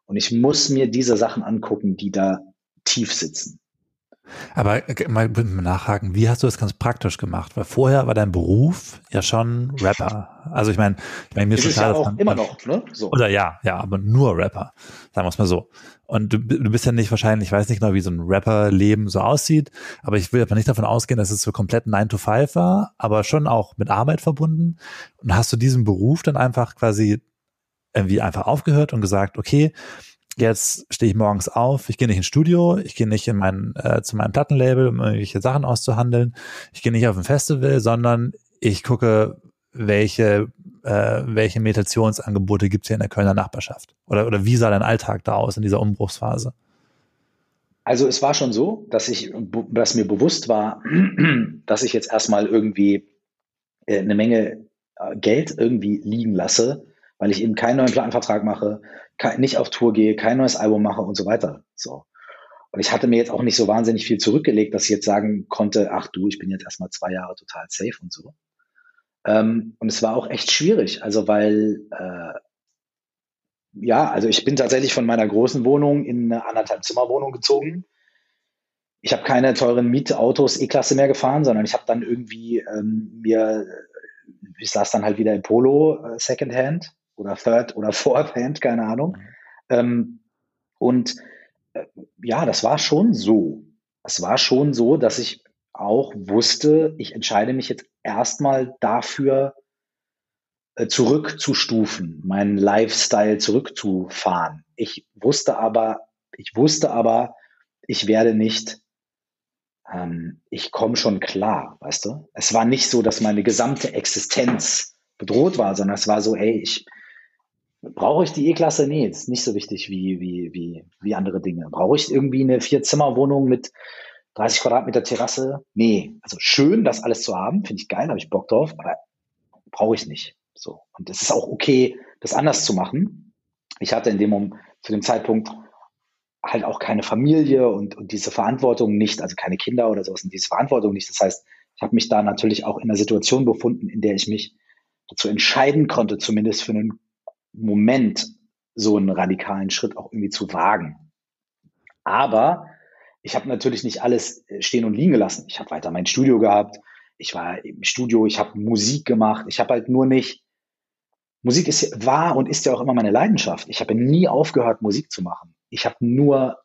Und ich muss mir diese Sachen angucken, die da tief sitzen. Aber äh, mal nachhaken, wie hast du das ganz praktisch gemacht? Weil vorher war dein Beruf ja schon Rapper. Also ich meine, ich meine mir ist, ist klar, ja auch man, immer noch, ne? So. Oder ja, ja, aber nur Rapper, sagen wir es mal so. Und du, du bist ja nicht wahrscheinlich, ich weiß nicht genau, wie so ein Rapper-Leben so aussieht, aber ich will aber nicht davon ausgehen, dass es so komplett 9 to 5 war, aber schon auch mit Arbeit verbunden. Und hast du diesen Beruf dann einfach quasi irgendwie einfach aufgehört und gesagt, okay, jetzt stehe ich morgens auf, ich gehe nicht ins Studio, ich gehe nicht in mein, äh, zu meinem Plattenlabel, um irgendwelche Sachen auszuhandeln, ich gehe nicht auf ein Festival, sondern ich gucke, welche, äh, welche Meditationsangebote gibt es hier in der Kölner Nachbarschaft? Oder, oder wie sah dein Alltag da aus in dieser Umbruchsphase? Also es war schon so, dass ich, dass mir bewusst war, dass ich jetzt erstmal irgendwie äh, eine Menge äh, Geld irgendwie liegen lasse, weil ich eben keinen neuen Plattenvertrag mache, nicht auf Tour gehe, kein neues Album mache und so weiter. So. Und ich hatte mir jetzt auch nicht so wahnsinnig viel zurückgelegt, dass ich jetzt sagen konnte, ach du, ich bin jetzt erstmal zwei Jahre total safe und so. Ähm, und es war auch echt schwierig, also weil, äh, ja, also ich bin tatsächlich von meiner großen Wohnung in eine anderthalb Zimmerwohnung gezogen. Ich habe keine teuren Mietautos E-Klasse mehr gefahren, sondern ich habe dann irgendwie ähm, mir, ich saß dann halt wieder im Polo äh, Secondhand oder Third oder Fourth Hand, keine Ahnung. Mhm. Ähm, und äh, ja, das war schon so. Es war schon so, dass ich auch wusste, ich entscheide mich jetzt erstmal dafür, äh, zurückzustufen, meinen Lifestyle zurückzufahren. Ich wusste aber, ich wusste aber, ich werde nicht, ähm, ich komme schon klar, weißt du? Es war nicht so, dass meine gesamte Existenz bedroht war, sondern es war so, hey, ich, Brauche ich die E-Klasse? Nee, ist nicht so wichtig wie, wie, wie, wie andere Dinge. Brauche ich irgendwie eine Vier-Zimmer-Wohnung mit 30 Quadratmeter Terrasse? Nee. Also schön, das alles zu haben, finde ich geil, habe ich Bock drauf, aber brauche ich nicht. So. Und es ist auch okay, das anders zu machen. Ich hatte in dem Moment, zu dem Zeitpunkt halt auch keine Familie und, und diese Verantwortung nicht, also keine Kinder oder sowas und diese Verantwortung nicht. Das heißt, ich habe mich da natürlich auch in einer Situation befunden, in der ich mich dazu entscheiden konnte, zumindest für einen Moment so einen radikalen Schritt auch irgendwie zu wagen. Aber ich habe natürlich nicht alles äh, stehen und liegen gelassen. Ich habe weiter mein Studio gehabt. Ich war im Studio, ich habe Musik gemacht. Ich habe halt nur nicht. Musik ist, war und ist ja auch immer meine Leidenschaft. Ich habe nie aufgehört, Musik zu machen. Ich habe nur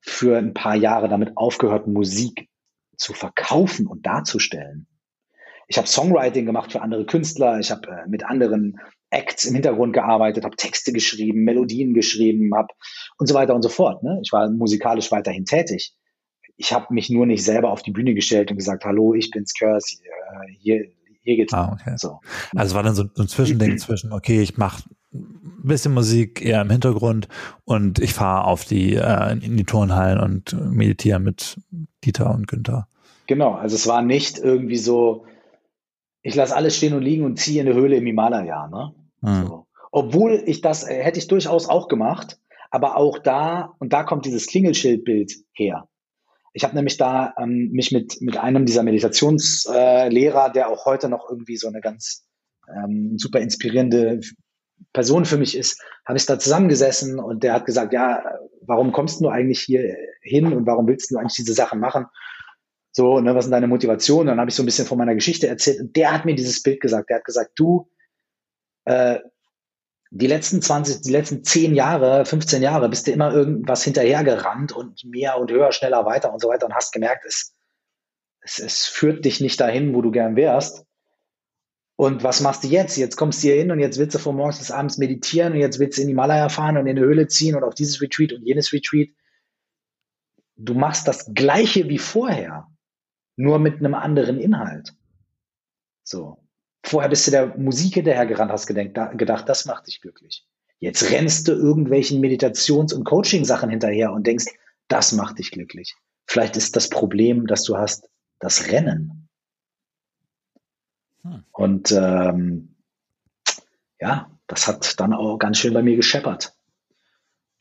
für ein paar Jahre damit aufgehört, Musik zu verkaufen und darzustellen. Ich habe Songwriting gemacht für andere Künstler. Ich habe äh, mit anderen Acts im Hintergrund gearbeitet, habe Texte geschrieben, Melodien geschrieben, habe und so weiter und so fort. Ne? Ich war musikalisch weiterhin tätig. ich habe mich nur nicht selber auf die Bühne gestellt und gesagt, hallo, ich bin's Curse, äh, hier, hier geht's. Ah, okay. so. Also war dann so, so ein Zwischending zwischen, okay, ich mache ein bisschen Musik eher im Hintergrund und ich fahre auf die äh, in die Turnhallen und meditiere mit Dieter und Günther. Genau, also es war nicht irgendwie so, ich lasse alles stehen und liegen und ziehe in eine Höhle im Himalaya, ne? Mhm. So. Obwohl ich das äh, hätte ich durchaus auch gemacht, aber auch da, und da kommt dieses Klingelschildbild her. Ich habe nämlich da ähm, mich mit, mit einem dieser Meditationslehrer, äh, der auch heute noch irgendwie so eine ganz ähm, super inspirierende Person für mich ist, habe ich da zusammengesessen und der hat gesagt, ja, warum kommst du eigentlich hier hin und warum willst du eigentlich diese Sachen machen? So, ne, was sind deine Motivationen? Dann habe ich so ein bisschen von meiner Geschichte erzählt und der hat mir dieses Bild gesagt. Der hat gesagt, du, äh, die letzten 20, die letzten 10 Jahre, 15 Jahre bist du immer irgendwas hinterhergerannt und mehr und höher, schneller, weiter und so weiter und hast gemerkt, es, es, es führt dich nicht dahin, wo du gern wärst. Und was machst du jetzt? Jetzt kommst du hier hin und jetzt willst du von morgens bis abends meditieren und jetzt willst du in die Malaya fahren und in eine Höhle ziehen und auf dieses Retreat und jenes Retreat. Du machst das Gleiche wie vorher, nur mit einem anderen Inhalt. So. Vorher bist du der Musik hinterhergerannt, hast gedacht, gedacht, das macht dich glücklich. Jetzt rennst du irgendwelchen Meditations- und Coaching-Sachen hinterher und denkst, das macht dich glücklich. Vielleicht ist das Problem, das du hast, das Rennen. Hm. Und ähm, ja, das hat dann auch ganz schön bei mir gescheppert.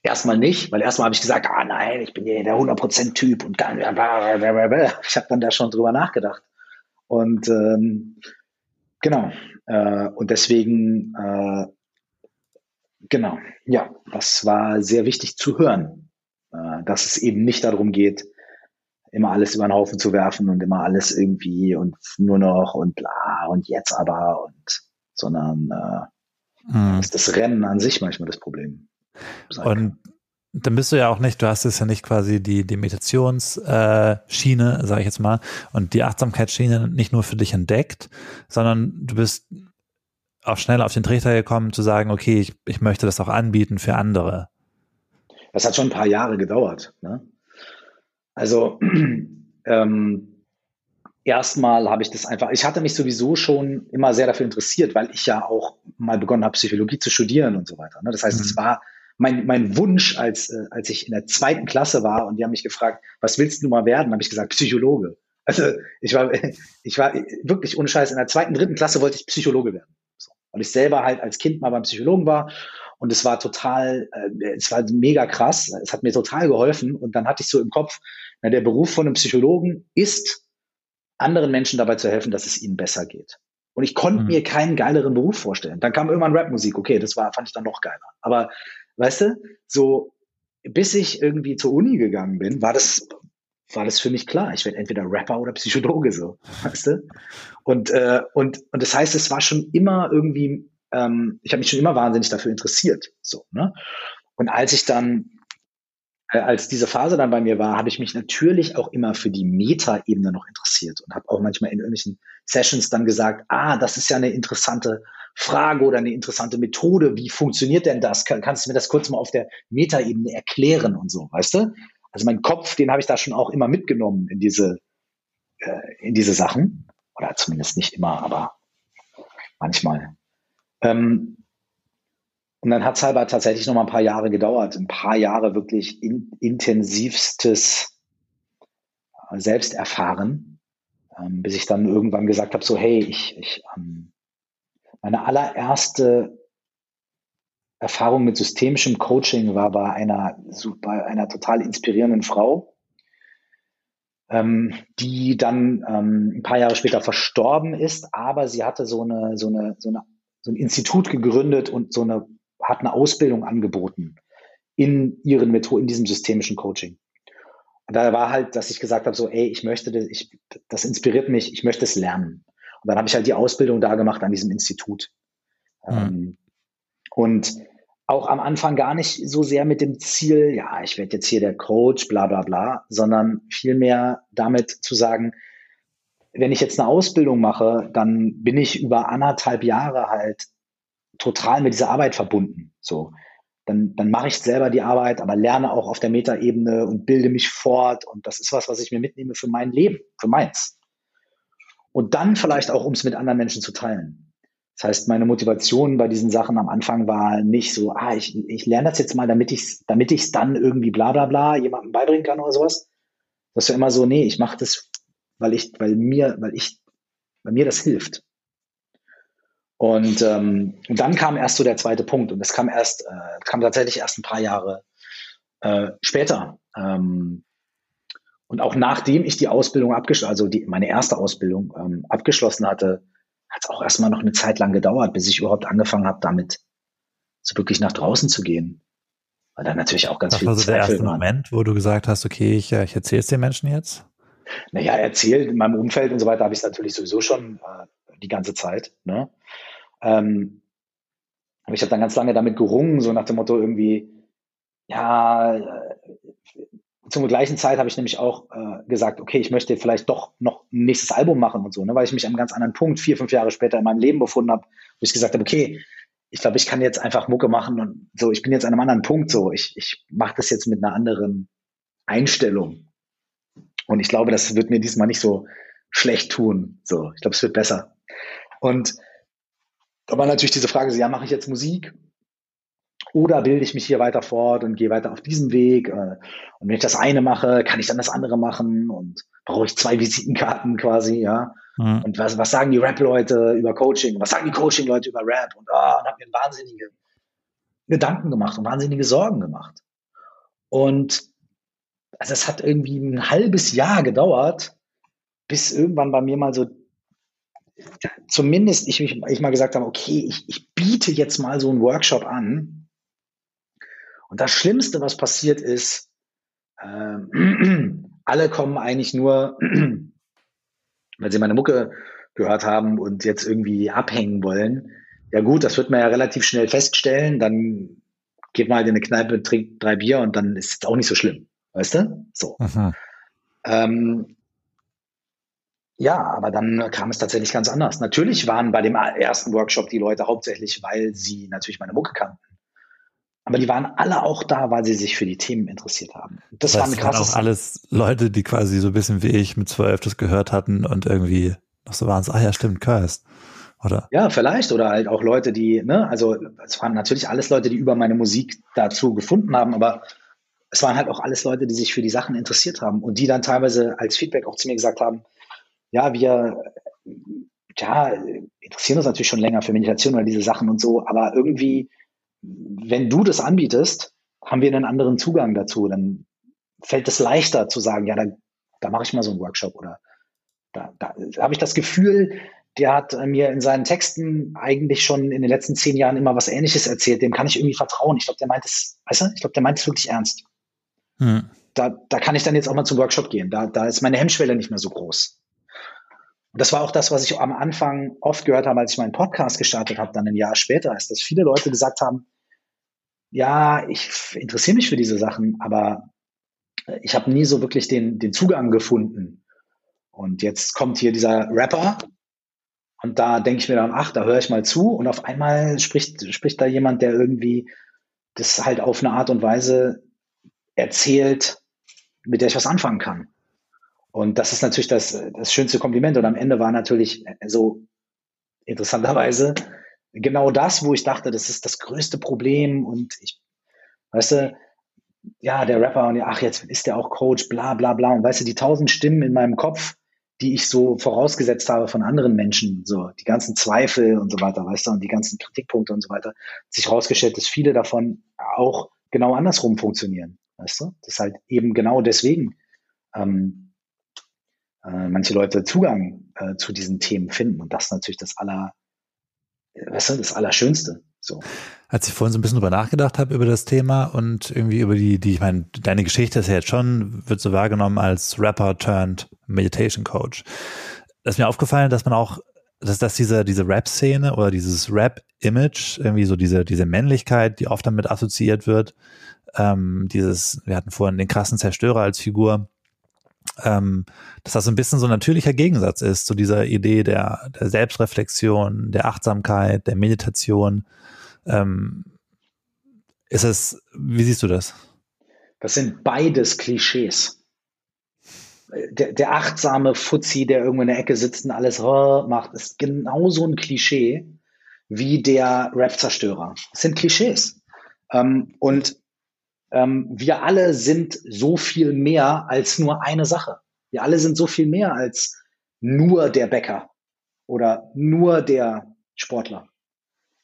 Erstmal nicht, weil erstmal habe ich gesagt, ah nein, ich bin hier der 100%-Typ und dann, ich habe dann da schon drüber nachgedacht. Und ähm, Genau. Äh, und deswegen, äh, genau, ja, das war sehr wichtig zu hören, äh, dass es eben nicht darum geht, immer alles über den Haufen zu werfen und immer alles irgendwie und nur noch und bla und jetzt aber und, sondern äh, hm. ist das Rennen an sich manchmal das Problem. Und dann bist du ja auch nicht, du hast es ja nicht quasi die, die Meditationsschiene, äh, sage ich jetzt mal, und die Achtsamkeitsschiene nicht nur für dich entdeckt, sondern du bist auch schnell auf den Trichter gekommen zu sagen, okay, ich, ich möchte das auch anbieten für andere. Das hat schon ein paar Jahre gedauert. Ne? Also ähm, erstmal habe ich das einfach, ich hatte mich sowieso schon immer sehr dafür interessiert, weil ich ja auch mal begonnen habe, Psychologie zu studieren und so weiter. Ne? Das heißt, mhm. es war mein, mein Wunsch, als, äh, als ich in der zweiten Klasse war und die haben mich gefragt, was willst du mal werden, habe ich gesagt, Psychologe. Also ich war, ich war wirklich ohne Scheiß, in der zweiten, dritten Klasse wollte ich Psychologe werden. So. Weil ich selber halt als Kind mal beim Psychologen war und es war total, äh, es war mega krass, es hat mir total geholfen und dann hatte ich so im Kopf, na, der Beruf von einem Psychologen ist, anderen Menschen dabei zu helfen, dass es ihnen besser geht. Und ich konnte mhm. mir keinen geileren Beruf vorstellen. Dann kam irgendwann Rapmusik, okay, das war, fand ich dann noch geiler. Aber Weißt du, so bis ich irgendwie zur Uni gegangen bin, war das war das für mich klar. Ich werde entweder Rapper oder Psychologe so, weißt du? Und äh, und und das heißt, es war schon immer irgendwie. Ähm, ich habe mich schon immer wahnsinnig dafür interessiert, so. Ne? Und als ich dann äh, als diese Phase dann bei mir war, habe ich mich natürlich auch immer für die Meta-Ebene noch interessiert und habe auch manchmal in irgendwelchen Sessions dann gesagt, ah, das ist ja eine interessante Frage oder eine interessante Methode. Wie funktioniert denn das? kannst du mir das kurz mal auf der Metaebene erklären und so, weißt du? Also mein Kopf, den habe ich da schon auch immer mitgenommen in diese, äh, in diese Sachen. Oder zumindest nicht immer, aber manchmal. Ähm, und dann hat es halt tatsächlich noch mal ein paar Jahre gedauert. Ein paar Jahre wirklich in, intensivstes äh, Selbsterfahren, ähm, bis ich dann irgendwann gesagt habe, so hey, ich, ich ähm, meine allererste Erfahrung mit systemischem Coaching war bei einer, bei einer total inspirierenden Frau, ähm, die dann ähm, ein paar Jahre später verstorben ist, aber sie hatte so eine, so eine, so eine, so ein Institut gegründet und so eine, hat eine Ausbildung angeboten in ihren Methoden, in diesem systemischen Coaching. Und da war halt, dass ich gesagt habe, so, ey, ich möchte das, ich, das inspiriert mich, ich möchte es lernen. Und dann habe ich halt die Ausbildung da gemacht an diesem Institut. Mhm. Und auch am Anfang gar nicht so sehr mit dem Ziel, ja, ich werde jetzt hier der Coach, bla bla bla, sondern vielmehr damit zu sagen, wenn ich jetzt eine Ausbildung mache, dann bin ich über anderthalb Jahre halt total mit dieser Arbeit verbunden. So. dann, dann mache ich selber die Arbeit, aber lerne auch auf der Metaebene und bilde mich fort. Und das ist was, was ich mir mitnehme für mein Leben, für meins. Und dann vielleicht auch, um es mit anderen Menschen zu teilen. Das heißt, meine Motivation bei diesen Sachen am Anfang war nicht so, ah, ich, ich lerne das jetzt mal, damit ich es damit ich's dann irgendwie bla bla bla jemandem beibringen kann oder sowas. Das ja immer so, nee, ich mache das, weil ich, weil mir, weil ich, weil mir das hilft. Und, ähm, und dann kam erst so der zweite Punkt und das kam erst, äh, kam tatsächlich erst ein paar Jahre äh, später. Ähm, und auch nachdem ich die Ausbildung abgeschlossen, also die, meine erste Ausbildung ähm, abgeschlossen hatte, hat es auch erstmal noch eine Zeit lang gedauert, bis ich überhaupt angefangen habe, damit so wirklich nach draußen zu gehen. Weil dann natürlich auch ganz das viel war so der erste Moment, wo du gesagt hast, okay, ich, ich erzähle es den Menschen jetzt? Naja, erzählt in meinem Umfeld und so weiter habe ich es natürlich sowieso schon äh, die ganze Zeit. Ne? Ähm, aber ich habe dann ganz lange damit gerungen, so nach dem Motto irgendwie, ja, äh, zum gleichen Zeit habe ich nämlich auch äh, gesagt, okay, ich möchte vielleicht doch noch ein nächstes Album machen und so, ne, weil ich mich einem ganz anderen Punkt vier, fünf Jahre später in meinem Leben befunden habe, wo ich gesagt habe, okay, ich glaube, ich kann jetzt einfach Mucke machen und so, ich bin jetzt an einem anderen Punkt so, ich, ich mache das jetzt mit einer anderen Einstellung. Und ich glaube, das wird mir diesmal nicht so schlecht tun. So, ich glaube, es wird besser. Und da war natürlich diese Frage, so, ja, mache ich jetzt Musik oder bilde ich mich hier weiter fort und gehe weiter auf diesem Weg? Äh, und wenn ich das eine mache, kann ich dann das andere machen und brauche ich zwei Visitenkarten quasi, ja. Mhm. Und was, was sagen die Rap-Leute über Coaching? Was sagen die Coaching-Leute über Rap? Und, oh, und habe mir wahnsinnige Gedanken gemacht und wahnsinnige Sorgen gemacht. Und also es hat irgendwie ein halbes Jahr gedauert, bis irgendwann bei mir mal so zumindest ich, ich mal gesagt habe, okay, ich, ich biete jetzt mal so einen Workshop an. Und das Schlimmste, was passiert ist, äh, alle kommen eigentlich nur, weil sie meine Mucke gehört haben und jetzt irgendwie abhängen wollen. Ja gut, das wird man ja relativ schnell feststellen. Dann geht mal in eine Kneipe, trinkt drei Bier und dann ist es auch nicht so schlimm. Weißt du? So. Ähm, ja, aber dann kam es tatsächlich ganz anders. Natürlich waren bei dem ersten Workshop die Leute hauptsächlich, weil sie natürlich meine Mucke kannten. Aber die waren alle auch da, weil sie sich für die Themen interessiert haben. Das, das war ein krasses. auch alles Leute, die quasi so ein bisschen wie ich mit zwölf das gehört hatten und irgendwie noch so waren es, ah ja, stimmt, Curse. Oder? Ja, vielleicht. Oder halt auch Leute, die, ne, also es waren natürlich alles Leute, die über meine Musik dazu gefunden haben, aber es waren halt auch alles Leute, die sich für die Sachen interessiert haben und die dann teilweise als Feedback auch zu mir gesagt haben, ja, wir ja, interessieren uns natürlich schon länger für Meditation oder diese Sachen und so, aber irgendwie, wenn du das anbietest, haben wir einen anderen Zugang dazu. Dann fällt es leichter zu sagen, ja, da, da mache ich mal so einen Workshop oder da, da habe ich das Gefühl, der hat mir in seinen Texten eigentlich schon in den letzten zehn Jahren immer was Ähnliches erzählt. Dem kann ich irgendwie vertrauen. Ich glaube, der meint es, weißt du, ich glaube, der meint es wirklich ernst. Hm. Da, da kann ich dann jetzt auch mal zum Workshop gehen. Da, da ist meine Hemmschwelle nicht mehr so groß. Und das war auch das, was ich am Anfang oft gehört habe, als ich meinen Podcast gestartet habe, dann ein Jahr später, ist, dass viele Leute gesagt haben, ja, ich interessiere mich für diese Sachen, aber ich habe nie so wirklich den, den Zugang gefunden. Und jetzt kommt hier dieser Rapper und da denke ich mir dann, ach, da höre ich mal zu und auf einmal spricht, spricht da jemand, der irgendwie das halt auf eine Art und Weise erzählt, mit der ich was anfangen kann. Und das ist natürlich das, das schönste Kompliment. Und am Ende war natürlich so interessanterweise genau das, wo ich dachte, das ist das größte Problem. Und ich, weißt du, ja, der Rapper und ach, jetzt ist der auch Coach, bla bla bla. Und weißt du, die tausend Stimmen in meinem Kopf, die ich so vorausgesetzt habe von anderen Menschen, so die ganzen Zweifel und so weiter, weißt du, und die ganzen Kritikpunkte und so weiter, sich herausgestellt, dass viele davon auch genau andersrum funktionieren, weißt du? Das ist halt eben genau deswegen ähm, äh, manche Leute Zugang äh, zu diesen Themen finden. Und das ist natürlich das aller, was ist das Allerschönste. So. Als ich vorhin so ein bisschen drüber nachgedacht habe über das Thema und irgendwie über die, die, ich meine, deine Geschichte ist ja jetzt schon, wird so wahrgenommen als Rapper turned Meditation Coach. Da ist mir aufgefallen, dass man auch, dass, dass diese, diese Rap-Szene oder dieses Rap-Image, irgendwie so diese, diese Männlichkeit, die oft damit assoziiert wird, ähm, dieses, wir hatten vorhin den krassen Zerstörer als Figur, ähm, dass das ein bisschen so ein natürlicher Gegensatz ist zu dieser Idee der, der Selbstreflexion, der Achtsamkeit, der Meditation. Ähm, Ist es, wie siehst du das? Das sind beides Klischees. Der, der achtsame Fuzzi, der irgendwo in der Ecke sitzt und alles oh, macht, ist genauso ein Klischee wie der Rap-Zerstörer. Das sind Klischees. Ähm, und ähm, wir alle sind so viel mehr als nur eine Sache. Wir alle sind so viel mehr als nur der Bäcker oder nur der Sportler.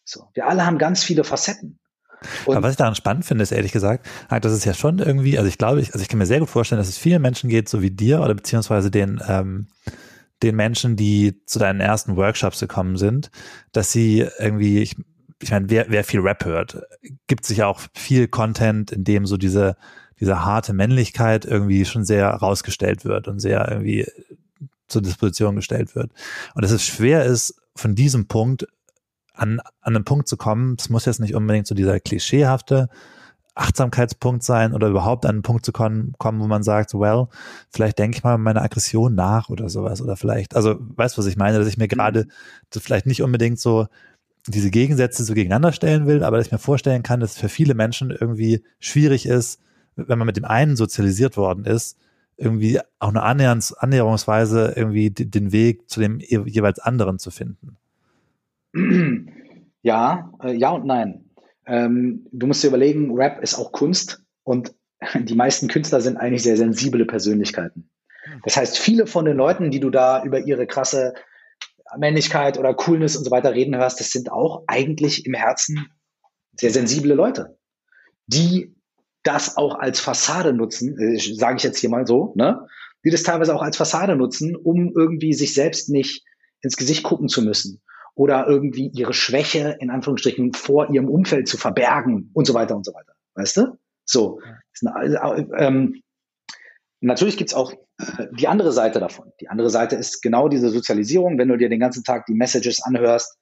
So, wir alle haben ganz viele Facetten. Und Aber was ich daran spannend finde, ist ehrlich gesagt, dass es ja schon irgendwie, also ich glaube, ich, also ich kann mir sehr gut vorstellen, dass es vielen Menschen geht, so wie dir oder beziehungsweise den, ähm, den Menschen, die zu deinen ersten Workshops gekommen sind, dass sie irgendwie, ich, ich meine, wer, wer viel Rap hört, gibt sich auch viel Content, in dem so diese, diese harte Männlichkeit irgendwie schon sehr rausgestellt wird und sehr irgendwie zur Disposition gestellt wird. Und dass es schwer ist, von diesem Punkt an, an einen Punkt zu kommen, es muss jetzt nicht unbedingt so dieser klischeehafte Achtsamkeitspunkt sein oder überhaupt an einen Punkt zu kommen, kommen, wo man sagt, well, vielleicht denke ich mal meine Aggression nach oder sowas oder vielleicht, also weißt du, was ich meine, dass ich mir gerade vielleicht nicht unbedingt so diese Gegensätze so gegeneinander stellen will, aber dass ich mir vorstellen kann, dass es für viele Menschen irgendwie schwierig ist, wenn man mit dem einen sozialisiert worden ist, irgendwie auch eine Annäherungs Annäherungsweise irgendwie den Weg zu dem jeweils anderen zu finden. Ja, äh, ja und nein. Ähm, du musst dir überlegen, Rap ist auch Kunst und die meisten Künstler sind eigentlich sehr sensible Persönlichkeiten. Das heißt, viele von den Leuten, die du da über ihre krasse Männlichkeit oder Coolness und so weiter reden hörst, das sind auch eigentlich im Herzen sehr sensible Leute, die das auch als Fassade nutzen, äh, sage ich jetzt hier mal so, ne? Die das teilweise auch als Fassade nutzen, um irgendwie sich selbst nicht ins Gesicht gucken zu müssen oder irgendwie ihre Schwäche in Anführungsstrichen vor ihrem Umfeld zu verbergen und so weiter und so weiter. Weißt du? So. Ähm, natürlich gibt's auch äh, die andere Seite davon. Die andere Seite ist genau diese Sozialisierung, wenn du dir den ganzen Tag die Messages anhörst,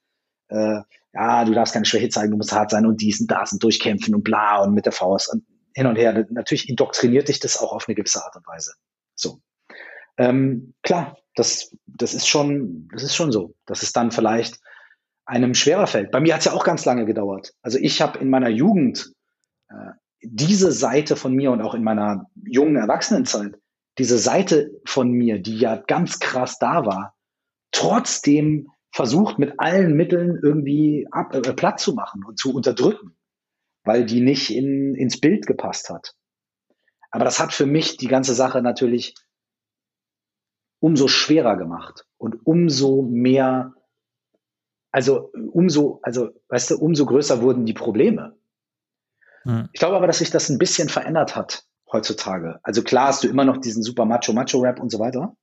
äh, ja, du darfst keine Schwäche zeigen, du musst hart sein und dies und das und durchkämpfen und bla und mit der Faust und hin und her. Natürlich indoktriniert dich das auch auf eine gewisse Art und Weise. So. Ähm, klar, das, das ist schon, das ist schon so, dass es dann vielleicht einem schwerer fällt. Bei mir hat es ja auch ganz lange gedauert. Also ich habe in meiner Jugend äh, diese Seite von mir und auch in meiner jungen Erwachsenenzeit, diese Seite von mir, die ja ganz krass da war, trotzdem versucht mit allen Mitteln irgendwie ab, äh, platt zu machen und zu unterdrücken, weil die nicht in, ins Bild gepasst hat. Aber das hat für mich die ganze Sache natürlich umso schwerer gemacht und umso mehr, also umso, also weißt du, umso größer wurden die Probleme. Hm. Ich glaube aber, dass sich das ein bisschen verändert hat heutzutage. Also klar hast du immer noch diesen super Macho-Macho-Rap und so weiter.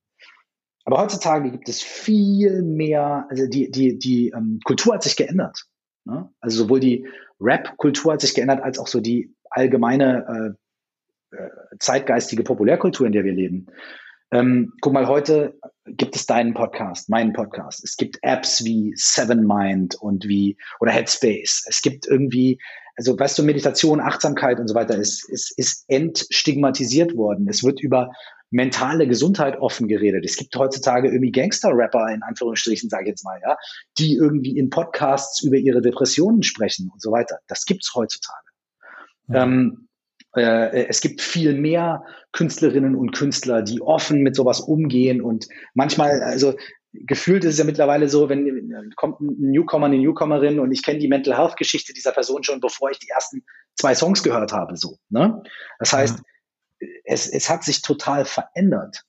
Aber heutzutage gibt es viel mehr, also die, die, die ähm, Kultur hat sich geändert. Ne? Also sowohl die Rap-Kultur hat sich geändert, als auch so die allgemeine äh, äh zeitgeistige Populärkultur, in der wir leben. Ähm, guck mal, heute gibt es deinen Podcast, meinen Podcast. Es gibt Apps wie Seven Mind und wie oder Headspace. Es gibt irgendwie, also weißt du, Meditation, Achtsamkeit und so weiter ist, ist, ist entstigmatisiert worden. Es wird über mentale Gesundheit offen geredet. Es gibt heutzutage irgendwie Gangster-Rapper, in Anführungsstrichen, sage ich jetzt mal, ja, die irgendwie in Podcasts über ihre Depressionen sprechen und so weiter. Das gibt's heutzutage. Ja. Ähm, äh, es gibt viel mehr Künstlerinnen und Künstler, die offen mit sowas umgehen und manchmal, also gefühlt ist es ja mittlerweile so, wenn kommt ein Newcomer, eine Newcomerin und ich kenne die Mental Health Geschichte dieser Person schon, bevor ich die ersten zwei Songs gehört habe, so. Ne? Das heißt, ja. es, es hat sich total verändert.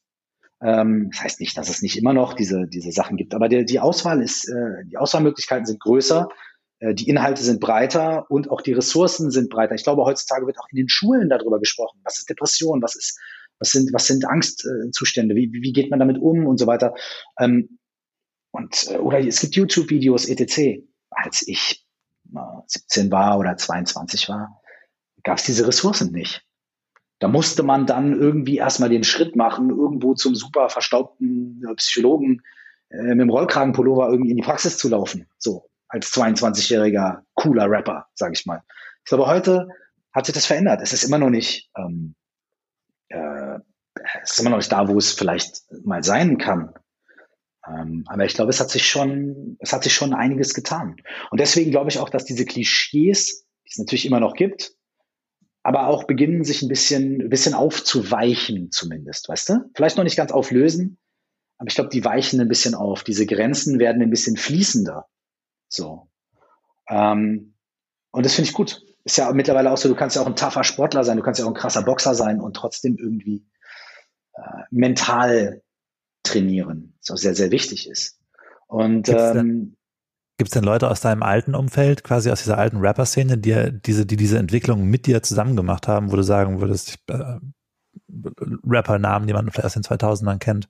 Ähm, das heißt nicht, dass es nicht immer noch diese, diese Sachen gibt, aber der, die Auswahl ist, äh, die Auswahlmöglichkeiten sind größer äh, die Inhalte sind breiter und auch die Ressourcen sind breiter. Ich glaube, heutzutage wird auch in den Schulen darüber gesprochen. Was ist Depression? Was ist, was sind, was sind Angstzustände? Wie, wie geht man damit um und so weiter? Ähm, und, äh, oder es gibt YouTube-Videos, etc. Als ich 17 war oder 22 war, gab es diese Ressourcen nicht. Da musste man dann irgendwie erstmal den Schritt machen, irgendwo zum super verstaubten äh, Psychologen äh, mit dem Rollkragenpullover irgendwie in die Praxis zu laufen. So als 22-jähriger cooler Rapper, sage ich mal. Ich glaube, heute hat sich das verändert. Es ist immer noch nicht, ähm, äh, es ist immer noch nicht da, wo es vielleicht mal sein kann. Ähm, aber ich glaube, es hat sich schon, es hat sich schon einiges getan. Und deswegen glaube ich auch, dass diese Klischees, die es natürlich immer noch gibt, aber auch beginnen, sich ein bisschen, ein bisschen aufzuweichen, zumindest, weißt du? Vielleicht noch nicht ganz auflösen, aber ich glaube, die weichen ein bisschen auf. Diese Grenzen werden ein bisschen fließender. So. Ähm, und das finde ich gut. Ist ja mittlerweile auch so, du kannst ja auch ein tougher Sportler sein, du kannst ja auch ein krasser Boxer sein und trotzdem irgendwie äh, mental trainieren, was auch sehr, sehr wichtig ist. Und Gibt's ähm, denn, gibt's denn Leute aus deinem alten Umfeld, quasi aus dieser alten Rapper-Szene, die, diese, die diese Entwicklung mit dir zusammen gemacht haben, wo du sagen würdest, ich, äh, Rapper-Namen, die man vielleicht aus den 2000ern kennt,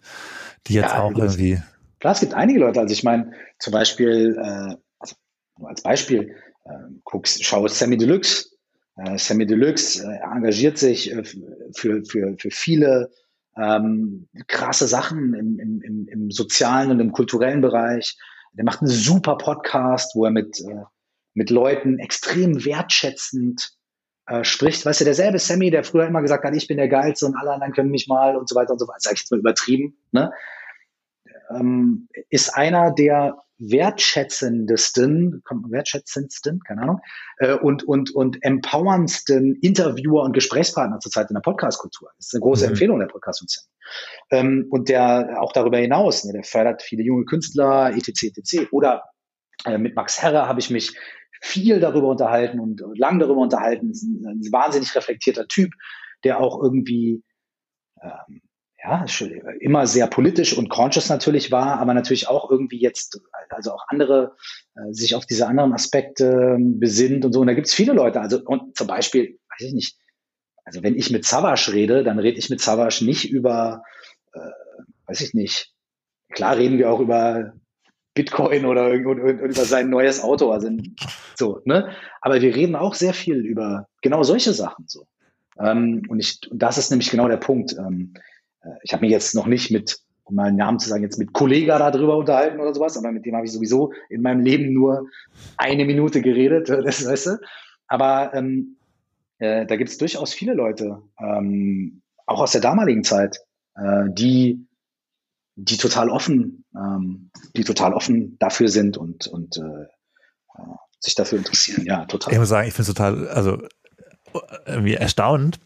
die jetzt Ja, auch irgendwie Klar, es gibt einige Leute. Also ich meine, zum Beispiel, äh, nur als Beispiel, äh, guckst, schau Sammy Deluxe. Äh, Sammy Deluxe äh, engagiert sich äh, für, für, für viele ähm, krasse Sachen im, im, im, im sozialen und im kulturellen Bereich. Der macht einen super Podcast, wo er mit, äh, mit Leuten extrem wertschätzend äh, spricht. Weißt du, derselbe Sammy, der früher immer gesagt hat, ich bin der Geilste und alle anderen können mich mal und so weiter und so weiter, sag ich jetzt mal übertrieben, ne? ähm, ist einer der wertschätzendsten, wertschätzendsten, keine Ahnung, äh, und, und, und empowerndsten Interviewer und Gesprächspartner zurzeit in der Podcast-Kultur. Das ist eine große Mhm. Empfehlung der podcast ähm, Und der auch darüber hinaus, ne, der fördert viele junge Künstler, etc., etc. Oder äh, mit Max Herre habe ich mich viel darüber unterhalten und lang darüber unterhalten. Ist ein, ein wahnsinnig reflektierter Typ, der auch irgendwie ähm, ja, immer sehr politisch und conscious natürlich war, aber natürlich auch irgendwie jetzt, also auch andere, äh, sich auf diese anderen Aspekte ähm, besinnt und so. Und da gibt's viele Leute, also und zum Beispiel, weiß ich nicht, also wenn ich mit Savage rede, dann rede ich mit Savage nicht über, äh, weiß ich nicht, klar reden wir auch über Bitcoin oder irgendwo- über sein neues Auto, also so, ne? Aber wir reden auch sehr viel über genau solche Sachen so. Ähm, und ich, und das ist nämlich genau der Punkt. Ähm, äh, ich habe mich jetzt noch nicht mit, um mal einen Namen zu sagen, jetzt mit Kollega darüber unterhalten oder sowas, aber mit dem habe ich sowieso in meinem Leben nur eine Minute geredet, das weißt du. Aber ähm, äh, da gibt es durchaus viele Leute, ähm, auch aus der damaligen Zeit, äh, die die total offen, ähm, die total offen dafür sind und und äh, äh, sich dafür interessieren. Ja, total. Ich muss sagen, ich finde es total, also irgendwie erstaunend,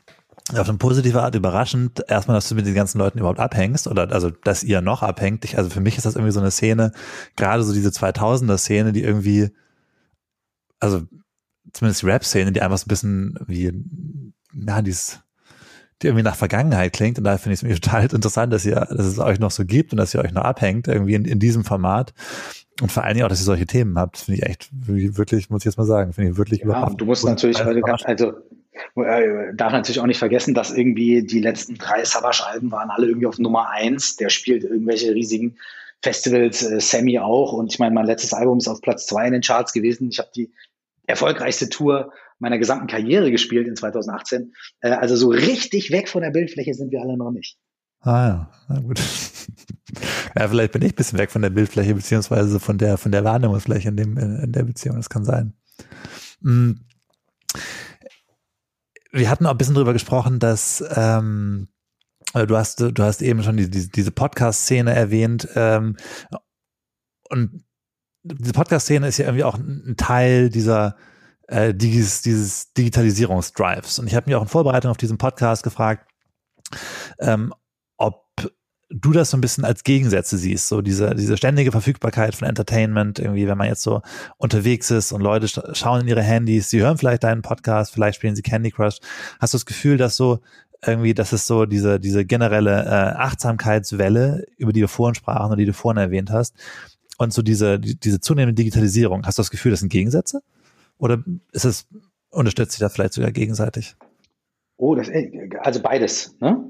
auf eine positive Art überraschend, erstmal, dass du mit den ganzen Leuten überhaupt abhängst oder also, dass ihr noch abhängt. Ich, also für mich ist das irgendwie so eine Szene, gerade so diese 2000er Szene, die irgendwie, also zumindest die Rap-Szene, die einfach so ein bisschen wie, ja, dieses, die irgendwie nach Vergangenheit klingt und da finde ich es irgendwie total interessant, dass ihr, dass es euch noch so gibt und dass ihr euch noch abhängt, irgendwie in, in diesem Format. Und vor allen Dingen auch, dass ihr solche Themen habt, finde ich echt wirklich, muss ich jetzt mal sagen, finde ich wirklich Ja, überraschend. und du musst natürlich, kannst, also äh, darf natürlich auch nicht vergessen, dass irgendwie die letzten drei Savage-Alben waren alle irgendwie auf Nummer eins. Der spielt irgendwelche riesigen Festivals, äh, Sammy auch. Und ich meine, mein letztes Album ist auf Platz zwei in den Charts gewesen. Ich habe die erfolgreichste Tour meiner gesamten Karriere gespielt in 2018. Äh, also so richtig weg von der Bildfläche sind wir alle noch nicht. Ah ja, na gut. ja, vielleicht bin ich ein bisschen weg von der Bildfläche, beziehungsweise von der, von der Wahrnehmungsfläche in, dem, in, in der Beziehung. Das kann sein. Mm. Wir hatten auch ein bisschen drüber gesprochen, dass ähm, äh, du hast, du hast eben schon die, die, diese Podcast-Szene erwähnt. Ähm, und diese Podcast-Szene ist ja irgendwie auch ein Teil dieser äh, dieses, dieses Digitalisierungsdrives. Und ich habe mich auch in Vorbereitung auf diesen Podcast gefragt, ähm, ob du das so ein bisschen als Gegensätze siehst, so diese, diese ständige Verfügbarkeit von Entertainment, irgendwie, wenn man jetzt so unterwegs ist und Leute sch- schauen in ihre Handys, sie hören vielleicht deinen Podcast, vielleicht spielen sie Candy Crush. Hast du das Gefühl, dass so irgendwie, dass es so diese, diese generelle äh, Achtsamkeitswelle, über die wir vorhin sprachen und die du vorhin erwähnt hast, und so diese, die, diese zunehmende Digitalisierung, hast du das Gefühl, das sind Gegensätze? Oder ist es, unterstützt sich das vielleicht sogar gegenseitig? Oh, das, also beides. Ne?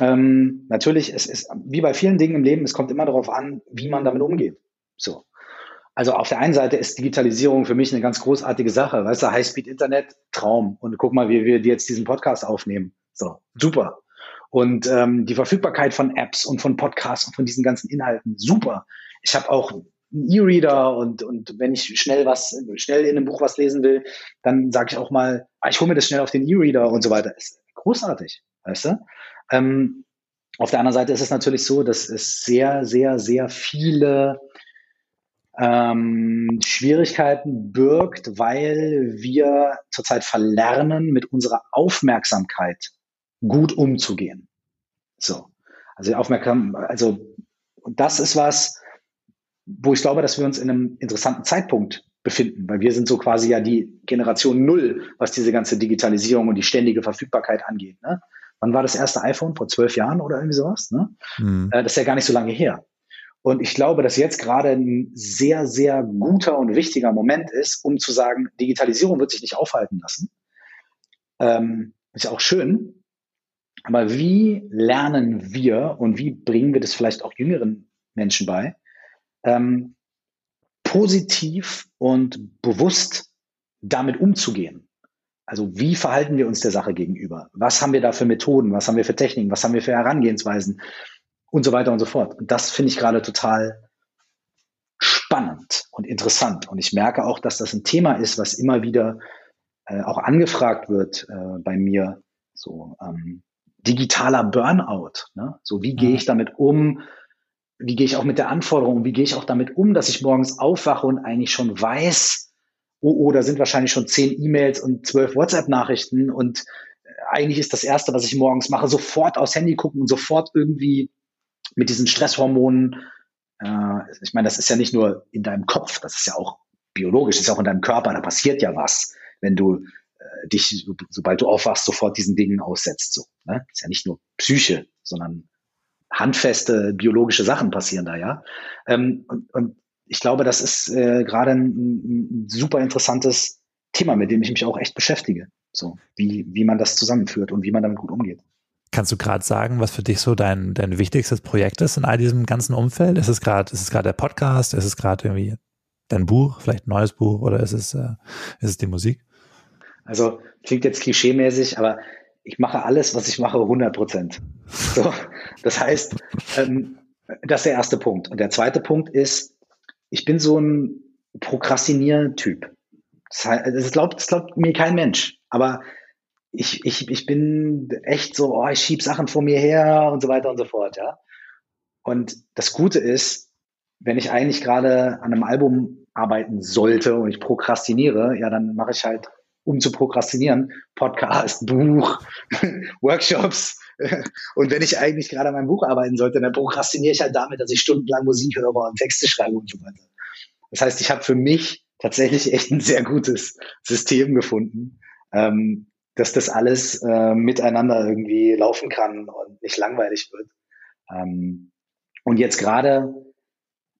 Ähm, natürlich, es ist wie bei vielen Dingen im Leben, es kommt immer darauf an, wie man damit umgeht. So. Also auf der einen Seite ist Digitalisierung für mich eine ganz großartige Sache. Weißt du, Highspeed-Internet, Traum. Und guck mal, wie wir jetzt diesen Podcast aufnehmen. So, super. Und ähm, die Verfügbarkeit von Apps und von Podcasts und von diesen ganzen Inhalten, super. Ich habe auch einen E-Reader und, und wenn ich schnell was, schnell in einem Buch was lesen will, dann sage ich auch mal, ah, ich hole mir das schnell auf den E-Reader und so weiter. Ist großartig, weißt du? Ähm, auf der anderen Seite ist es natürlich so, dass es sehr, sehr, sehr viele ähm, Schwierigkeiten birgt, weil wir zurzeit verlernen, mit unserer Aufmerksamkeit gut umzugehen. So. Also aufmerksam, also das ist was, wo ich glaube, dass wir uns in einem interessanten Zeitpunkt befinden, weil wir sind so quasi ja die Generation Null, was diese ganze Digitalisierung und die ständige Verfügbarkeit angeht. Ne? Wann war das erste iPhone? Vor zwölf Jahren oder irgendwie sowas? Ne? Mhm. Das ist ja gar nicht so lange her. Und ich glaube, dass jetzt gerade ein sehr, sehr guter und wichtiger Moment ist, um zu sagen, Digitalisierung wird sich nicht aufhalten lassen. Ähm, ist ja auch schön. Aber wie lernen wir und wie bringen wir das vielleicht auch jüngeren Menschen bei, ähm, positiv und bewusst damit umzugehen? Also wie verhalten wir uns der Sache gegenüber? Was haben wir da für Methoden? Was haben wir für Techniken? Was haben wir für Herangehensweisen? und so weiter und so fort. Und das finde ich gerade total spannend und interessant. Und ich merke auch, dass das ein Thema ist, was immer wieder äh, auch angefragt wird äh, bei mir. So ähm, digitaler Burnout. Ne? So wie gehe ich damit um? Wie gehe ich auch mit der Anforderung? Wie gehe ich auch damit um, dass ich morgens aufwache und eigentlich schon weiß, oh, oh, da sind wahrscheinlich schon zehn E-Mails und zwölf WhatsApp-Nachrichten und äh, eigentlich ist das Erste, was ich morgens mache, sofort aufs Handy gucken und sofort irgendwie mit diesen Stresshormonen, äh, ich meine, das ist ja nicht nur in deinem Kopf, das ist ja auch biologisch, das ist ja auch in deinem Körper, da passiert ja was, wenn du äh, dich, sobald du aufwachst, sofort diesen Dingen aussetzt. So, ne? Das ist ja nicht nur Psyche, sondern handfeste biologische Sachen passieren da, ja. Ähm, und, und ich glaube, das ist äh, gerade ein, ein super interessantes Thema, mit dem ich mich auch echt beschäftige. So, wie, wie man das zusammenführt und wie man damit gut umgeht. Kannst du gerade sagen, was für dich so dein, dein wichtigstes Projekt ist in all diesem ganzen Umfeld? Ist es gerade, ist es gerade der Podcast? Ist es gerade irgendwie dein Buch, vielleicht ein neues Buch oder ist es, äh, ist es die Musik? Also klingt jetzt klischeemäßig, aber ich mache alles, was ich mache, 100 Prozent. So, das heißt, ähm, das ist der erste Punkt. Und der zweite Punkt ist, ich bin so ein Prokrastinier-Typ. Das, heißt, das, glaubt, das glaubt mir kein Mensch. Aber ich, ich, ich bin echt so, oh, ich schieb Sachen vor mir her und so weiter und so fort, ja. Und das Gute ist, wenn ich eigentlich gerade an einem Album arbeiten sollte und ich prokrastiniere, ja, dann mache ich halt, um zu prokrastinieren, Podcast, Buch, Workshops. Und wenn ich eigentlich gerade an meinem Buch arbeiten sollte, dann prokrastiniere ich halt damit, dass ich stundenlang Musik höre und Texte schreibe und so weiter. Das heißt, ich habe für mich tatsächlich echt ein sehr gutes System gefunden, ähm, dass das alles äh, miteinander irgendwie laufen kann und nicht langweilig wird. Ähm, und jetzt gerade,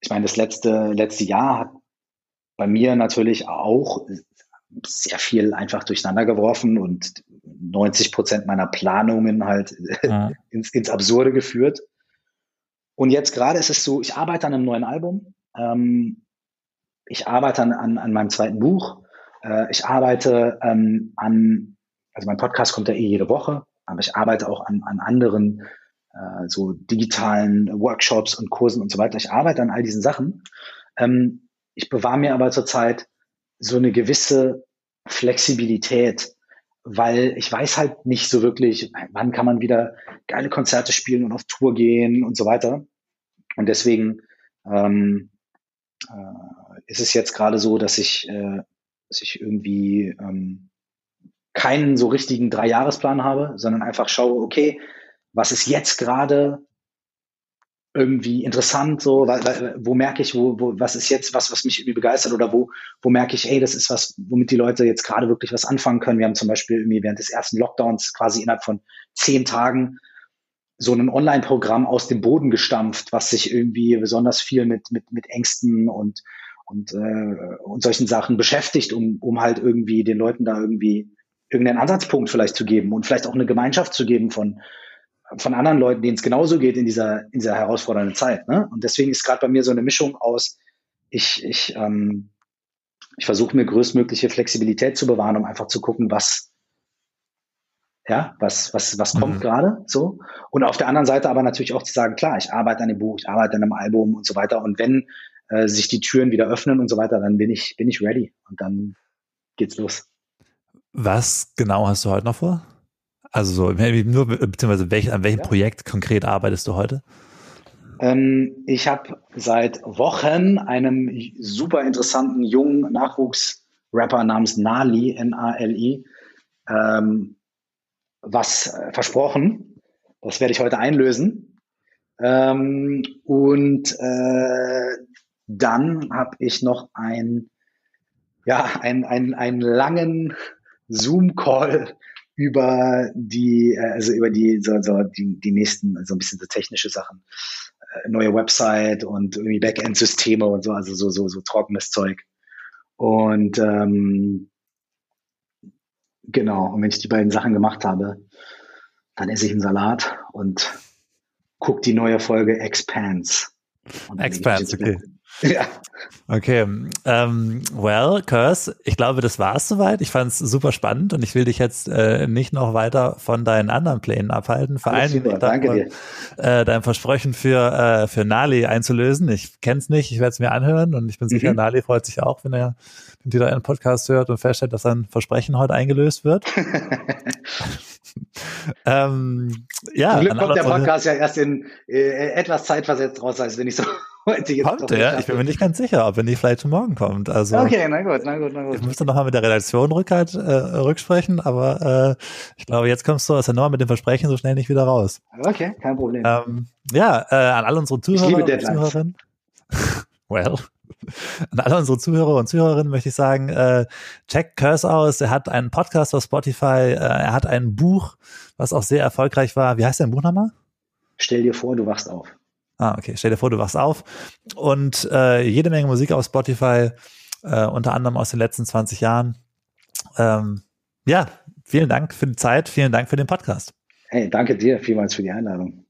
ich meine, das letzte, letzte Jahr hat bei mir natürlich auch sehr viel einfach durcheinander geworfen und 90 Prozent meiner Planungen halt ja. ins, ins Absurde geführt. Und jetzt gerade ist es so, ich arbeite an einem neuen Album. Ähm, ich arbeite an, an, an meinem zweiten Buch. Äh, ich arbeite ähm, an also mein Podcast kommt ja eh jede Woche, aber ich arbeite auch an, an anderen äh, so digitalen Workshops und Kursen und so weiter. Ich arbeite an all diesen Sachen. Ähm, ich bewahre mir aber zurzeit so eine gewisse Flexibilität, weil ich weiß halt nicht so wirklich, wann kann man wieder geile Konzerte spielen und auf Tour gehen und so weiter. Und deswegen ähm, äh, ist es jetzt gerade so, dass ich, äh, dass ich irgendwie ähm, keinen so richtigen Dreijahresplan habe, sondern einfach schaue, okay, was ist jetzt gerade irgendwie interessant, so, weil, weil, wo merke ich, wo, wo, was ist jetzt was, was mich irgendwie begeistert oder wo, wo merke ich, ey, das ist was, womit die Leute jetzt gerade wirklich was anfangen können. Wir haben zum Beispiel irgendwie während des ersten Lockdowns quasi innerhalb von zehn Tagen so ein Online-Programm aus dem Boden gestampft, was sich irgendwie besonders viel mit, mit, mit Ängsten und, und, äh, und solchen Sachen beschäftigt, um, um halt irgendwie den Leuten da irgendwie irgendeinen Ansatzpunkt vielleicht zu geben und vielleicht auch eine Gemeinschaft zu geben von, von anderen Leuten, denen es genauso geht in dieser, in dieser herausfordernden Zeit. Ne? Und deswegen ist gerade bei mir so eine Mischung aus, ich, ich, ähm, ich versuche mir größtmögliche Flexibilität zu bewahren, um einfach zu gucken, was, ja, was, was, was kommt mhm. gerade so. Und auf der anderen Seite aber natürlich auch zu sagen, klar, ich arbeite an dem Buch, ich arbeite an einem Album und so weiter. Und wenn äh, sich die Türen wieder öffnen und so weiter, dann bin ich, bin ich ready und dann geht's los. Was genau hast du heute noch vor? Also so, nur beziehungsweise welch, an welchem ja. Projekt konkret arbeitest du heute? Ähm, ich habe seit Wochen einem super interessanten jungen Nachwuchsrapper namens Nali, N-A-L-I, ähm, was äh, versprochen. Das werde ich heute einlösen. Ähm, und äh, dann habe ich noch ein, ja, ein, ein, einen langen Zoom-Call über die, äh, also über die, so, so die, die nächsten, so ein bisschen so technische Sachen, äh, neue Website und irgendwie Backend-Systeme und so, also so, so, so trockenes Zeug. Und ähm, genau, und wenn ich die beiden Sachen gemacht habe, dann esse ich einen Salat und guck die neue Folge Expanse. Expanse, okay. Ja. Okay, ähm, well, Curse, ich glaube, das war's soweit. Ich fand es super spannend und ich will dich jetzt äh, nicht noch weiter von deinen anderen Plänen abhalten. Vor allem danke dir. Äh, dein Versprechen für, äh, für Nali einzulösen. Ich kenn's nicht, ich werde es mir anhören und ich bin sicher, mhm. Nali freut sich auch, wenn er den Twitter Podcast hört und feststellt, dass sein Versprechen heute eingelöst wird. ähm, ja, Zum Glück kommt der Podcast ja erst in äh, etwas zeitversetzt raus, als wenn ich so heute jetzt Kommt der? Ich bin mir nicht ganz sicher, ob er nicht vielleicht schon morgen kommt. Also, okay, na gut, na gut, na gut. Ich müsste nochmal mit der Redaktion rückhalt, äh, rücksprechen, aber äh, ich glaube, jetzt kommst du aus der Nummer mit dem Versprechen so schnell nicht wieder raus. Okay, kein Problem. Ähm, ja, äh, an alle unsere Zuhörer und Zuhörerinnen. well. An alle unsere Zuhörer und Zuhörerinnen möchte ich sagen, äh, check Curse aus. Er hat einen Podcast auf Spotify. Äh, er hat ein Buch, was auch sehr erfolgreich war. Wie heißt dein Buch nochmal? Stell dir vor, du wachst auf. Ah, okay. Stell dir vor, du wachst auf. Und äh, jede Menge Musik auf Spotify, äh, unter anderem aus den letzten 20 Jahren. Ähm, ja, vielen Dank für die Zeit, vielen Dank für den Podcast. Hey, danke dir vielmals für die Einladung.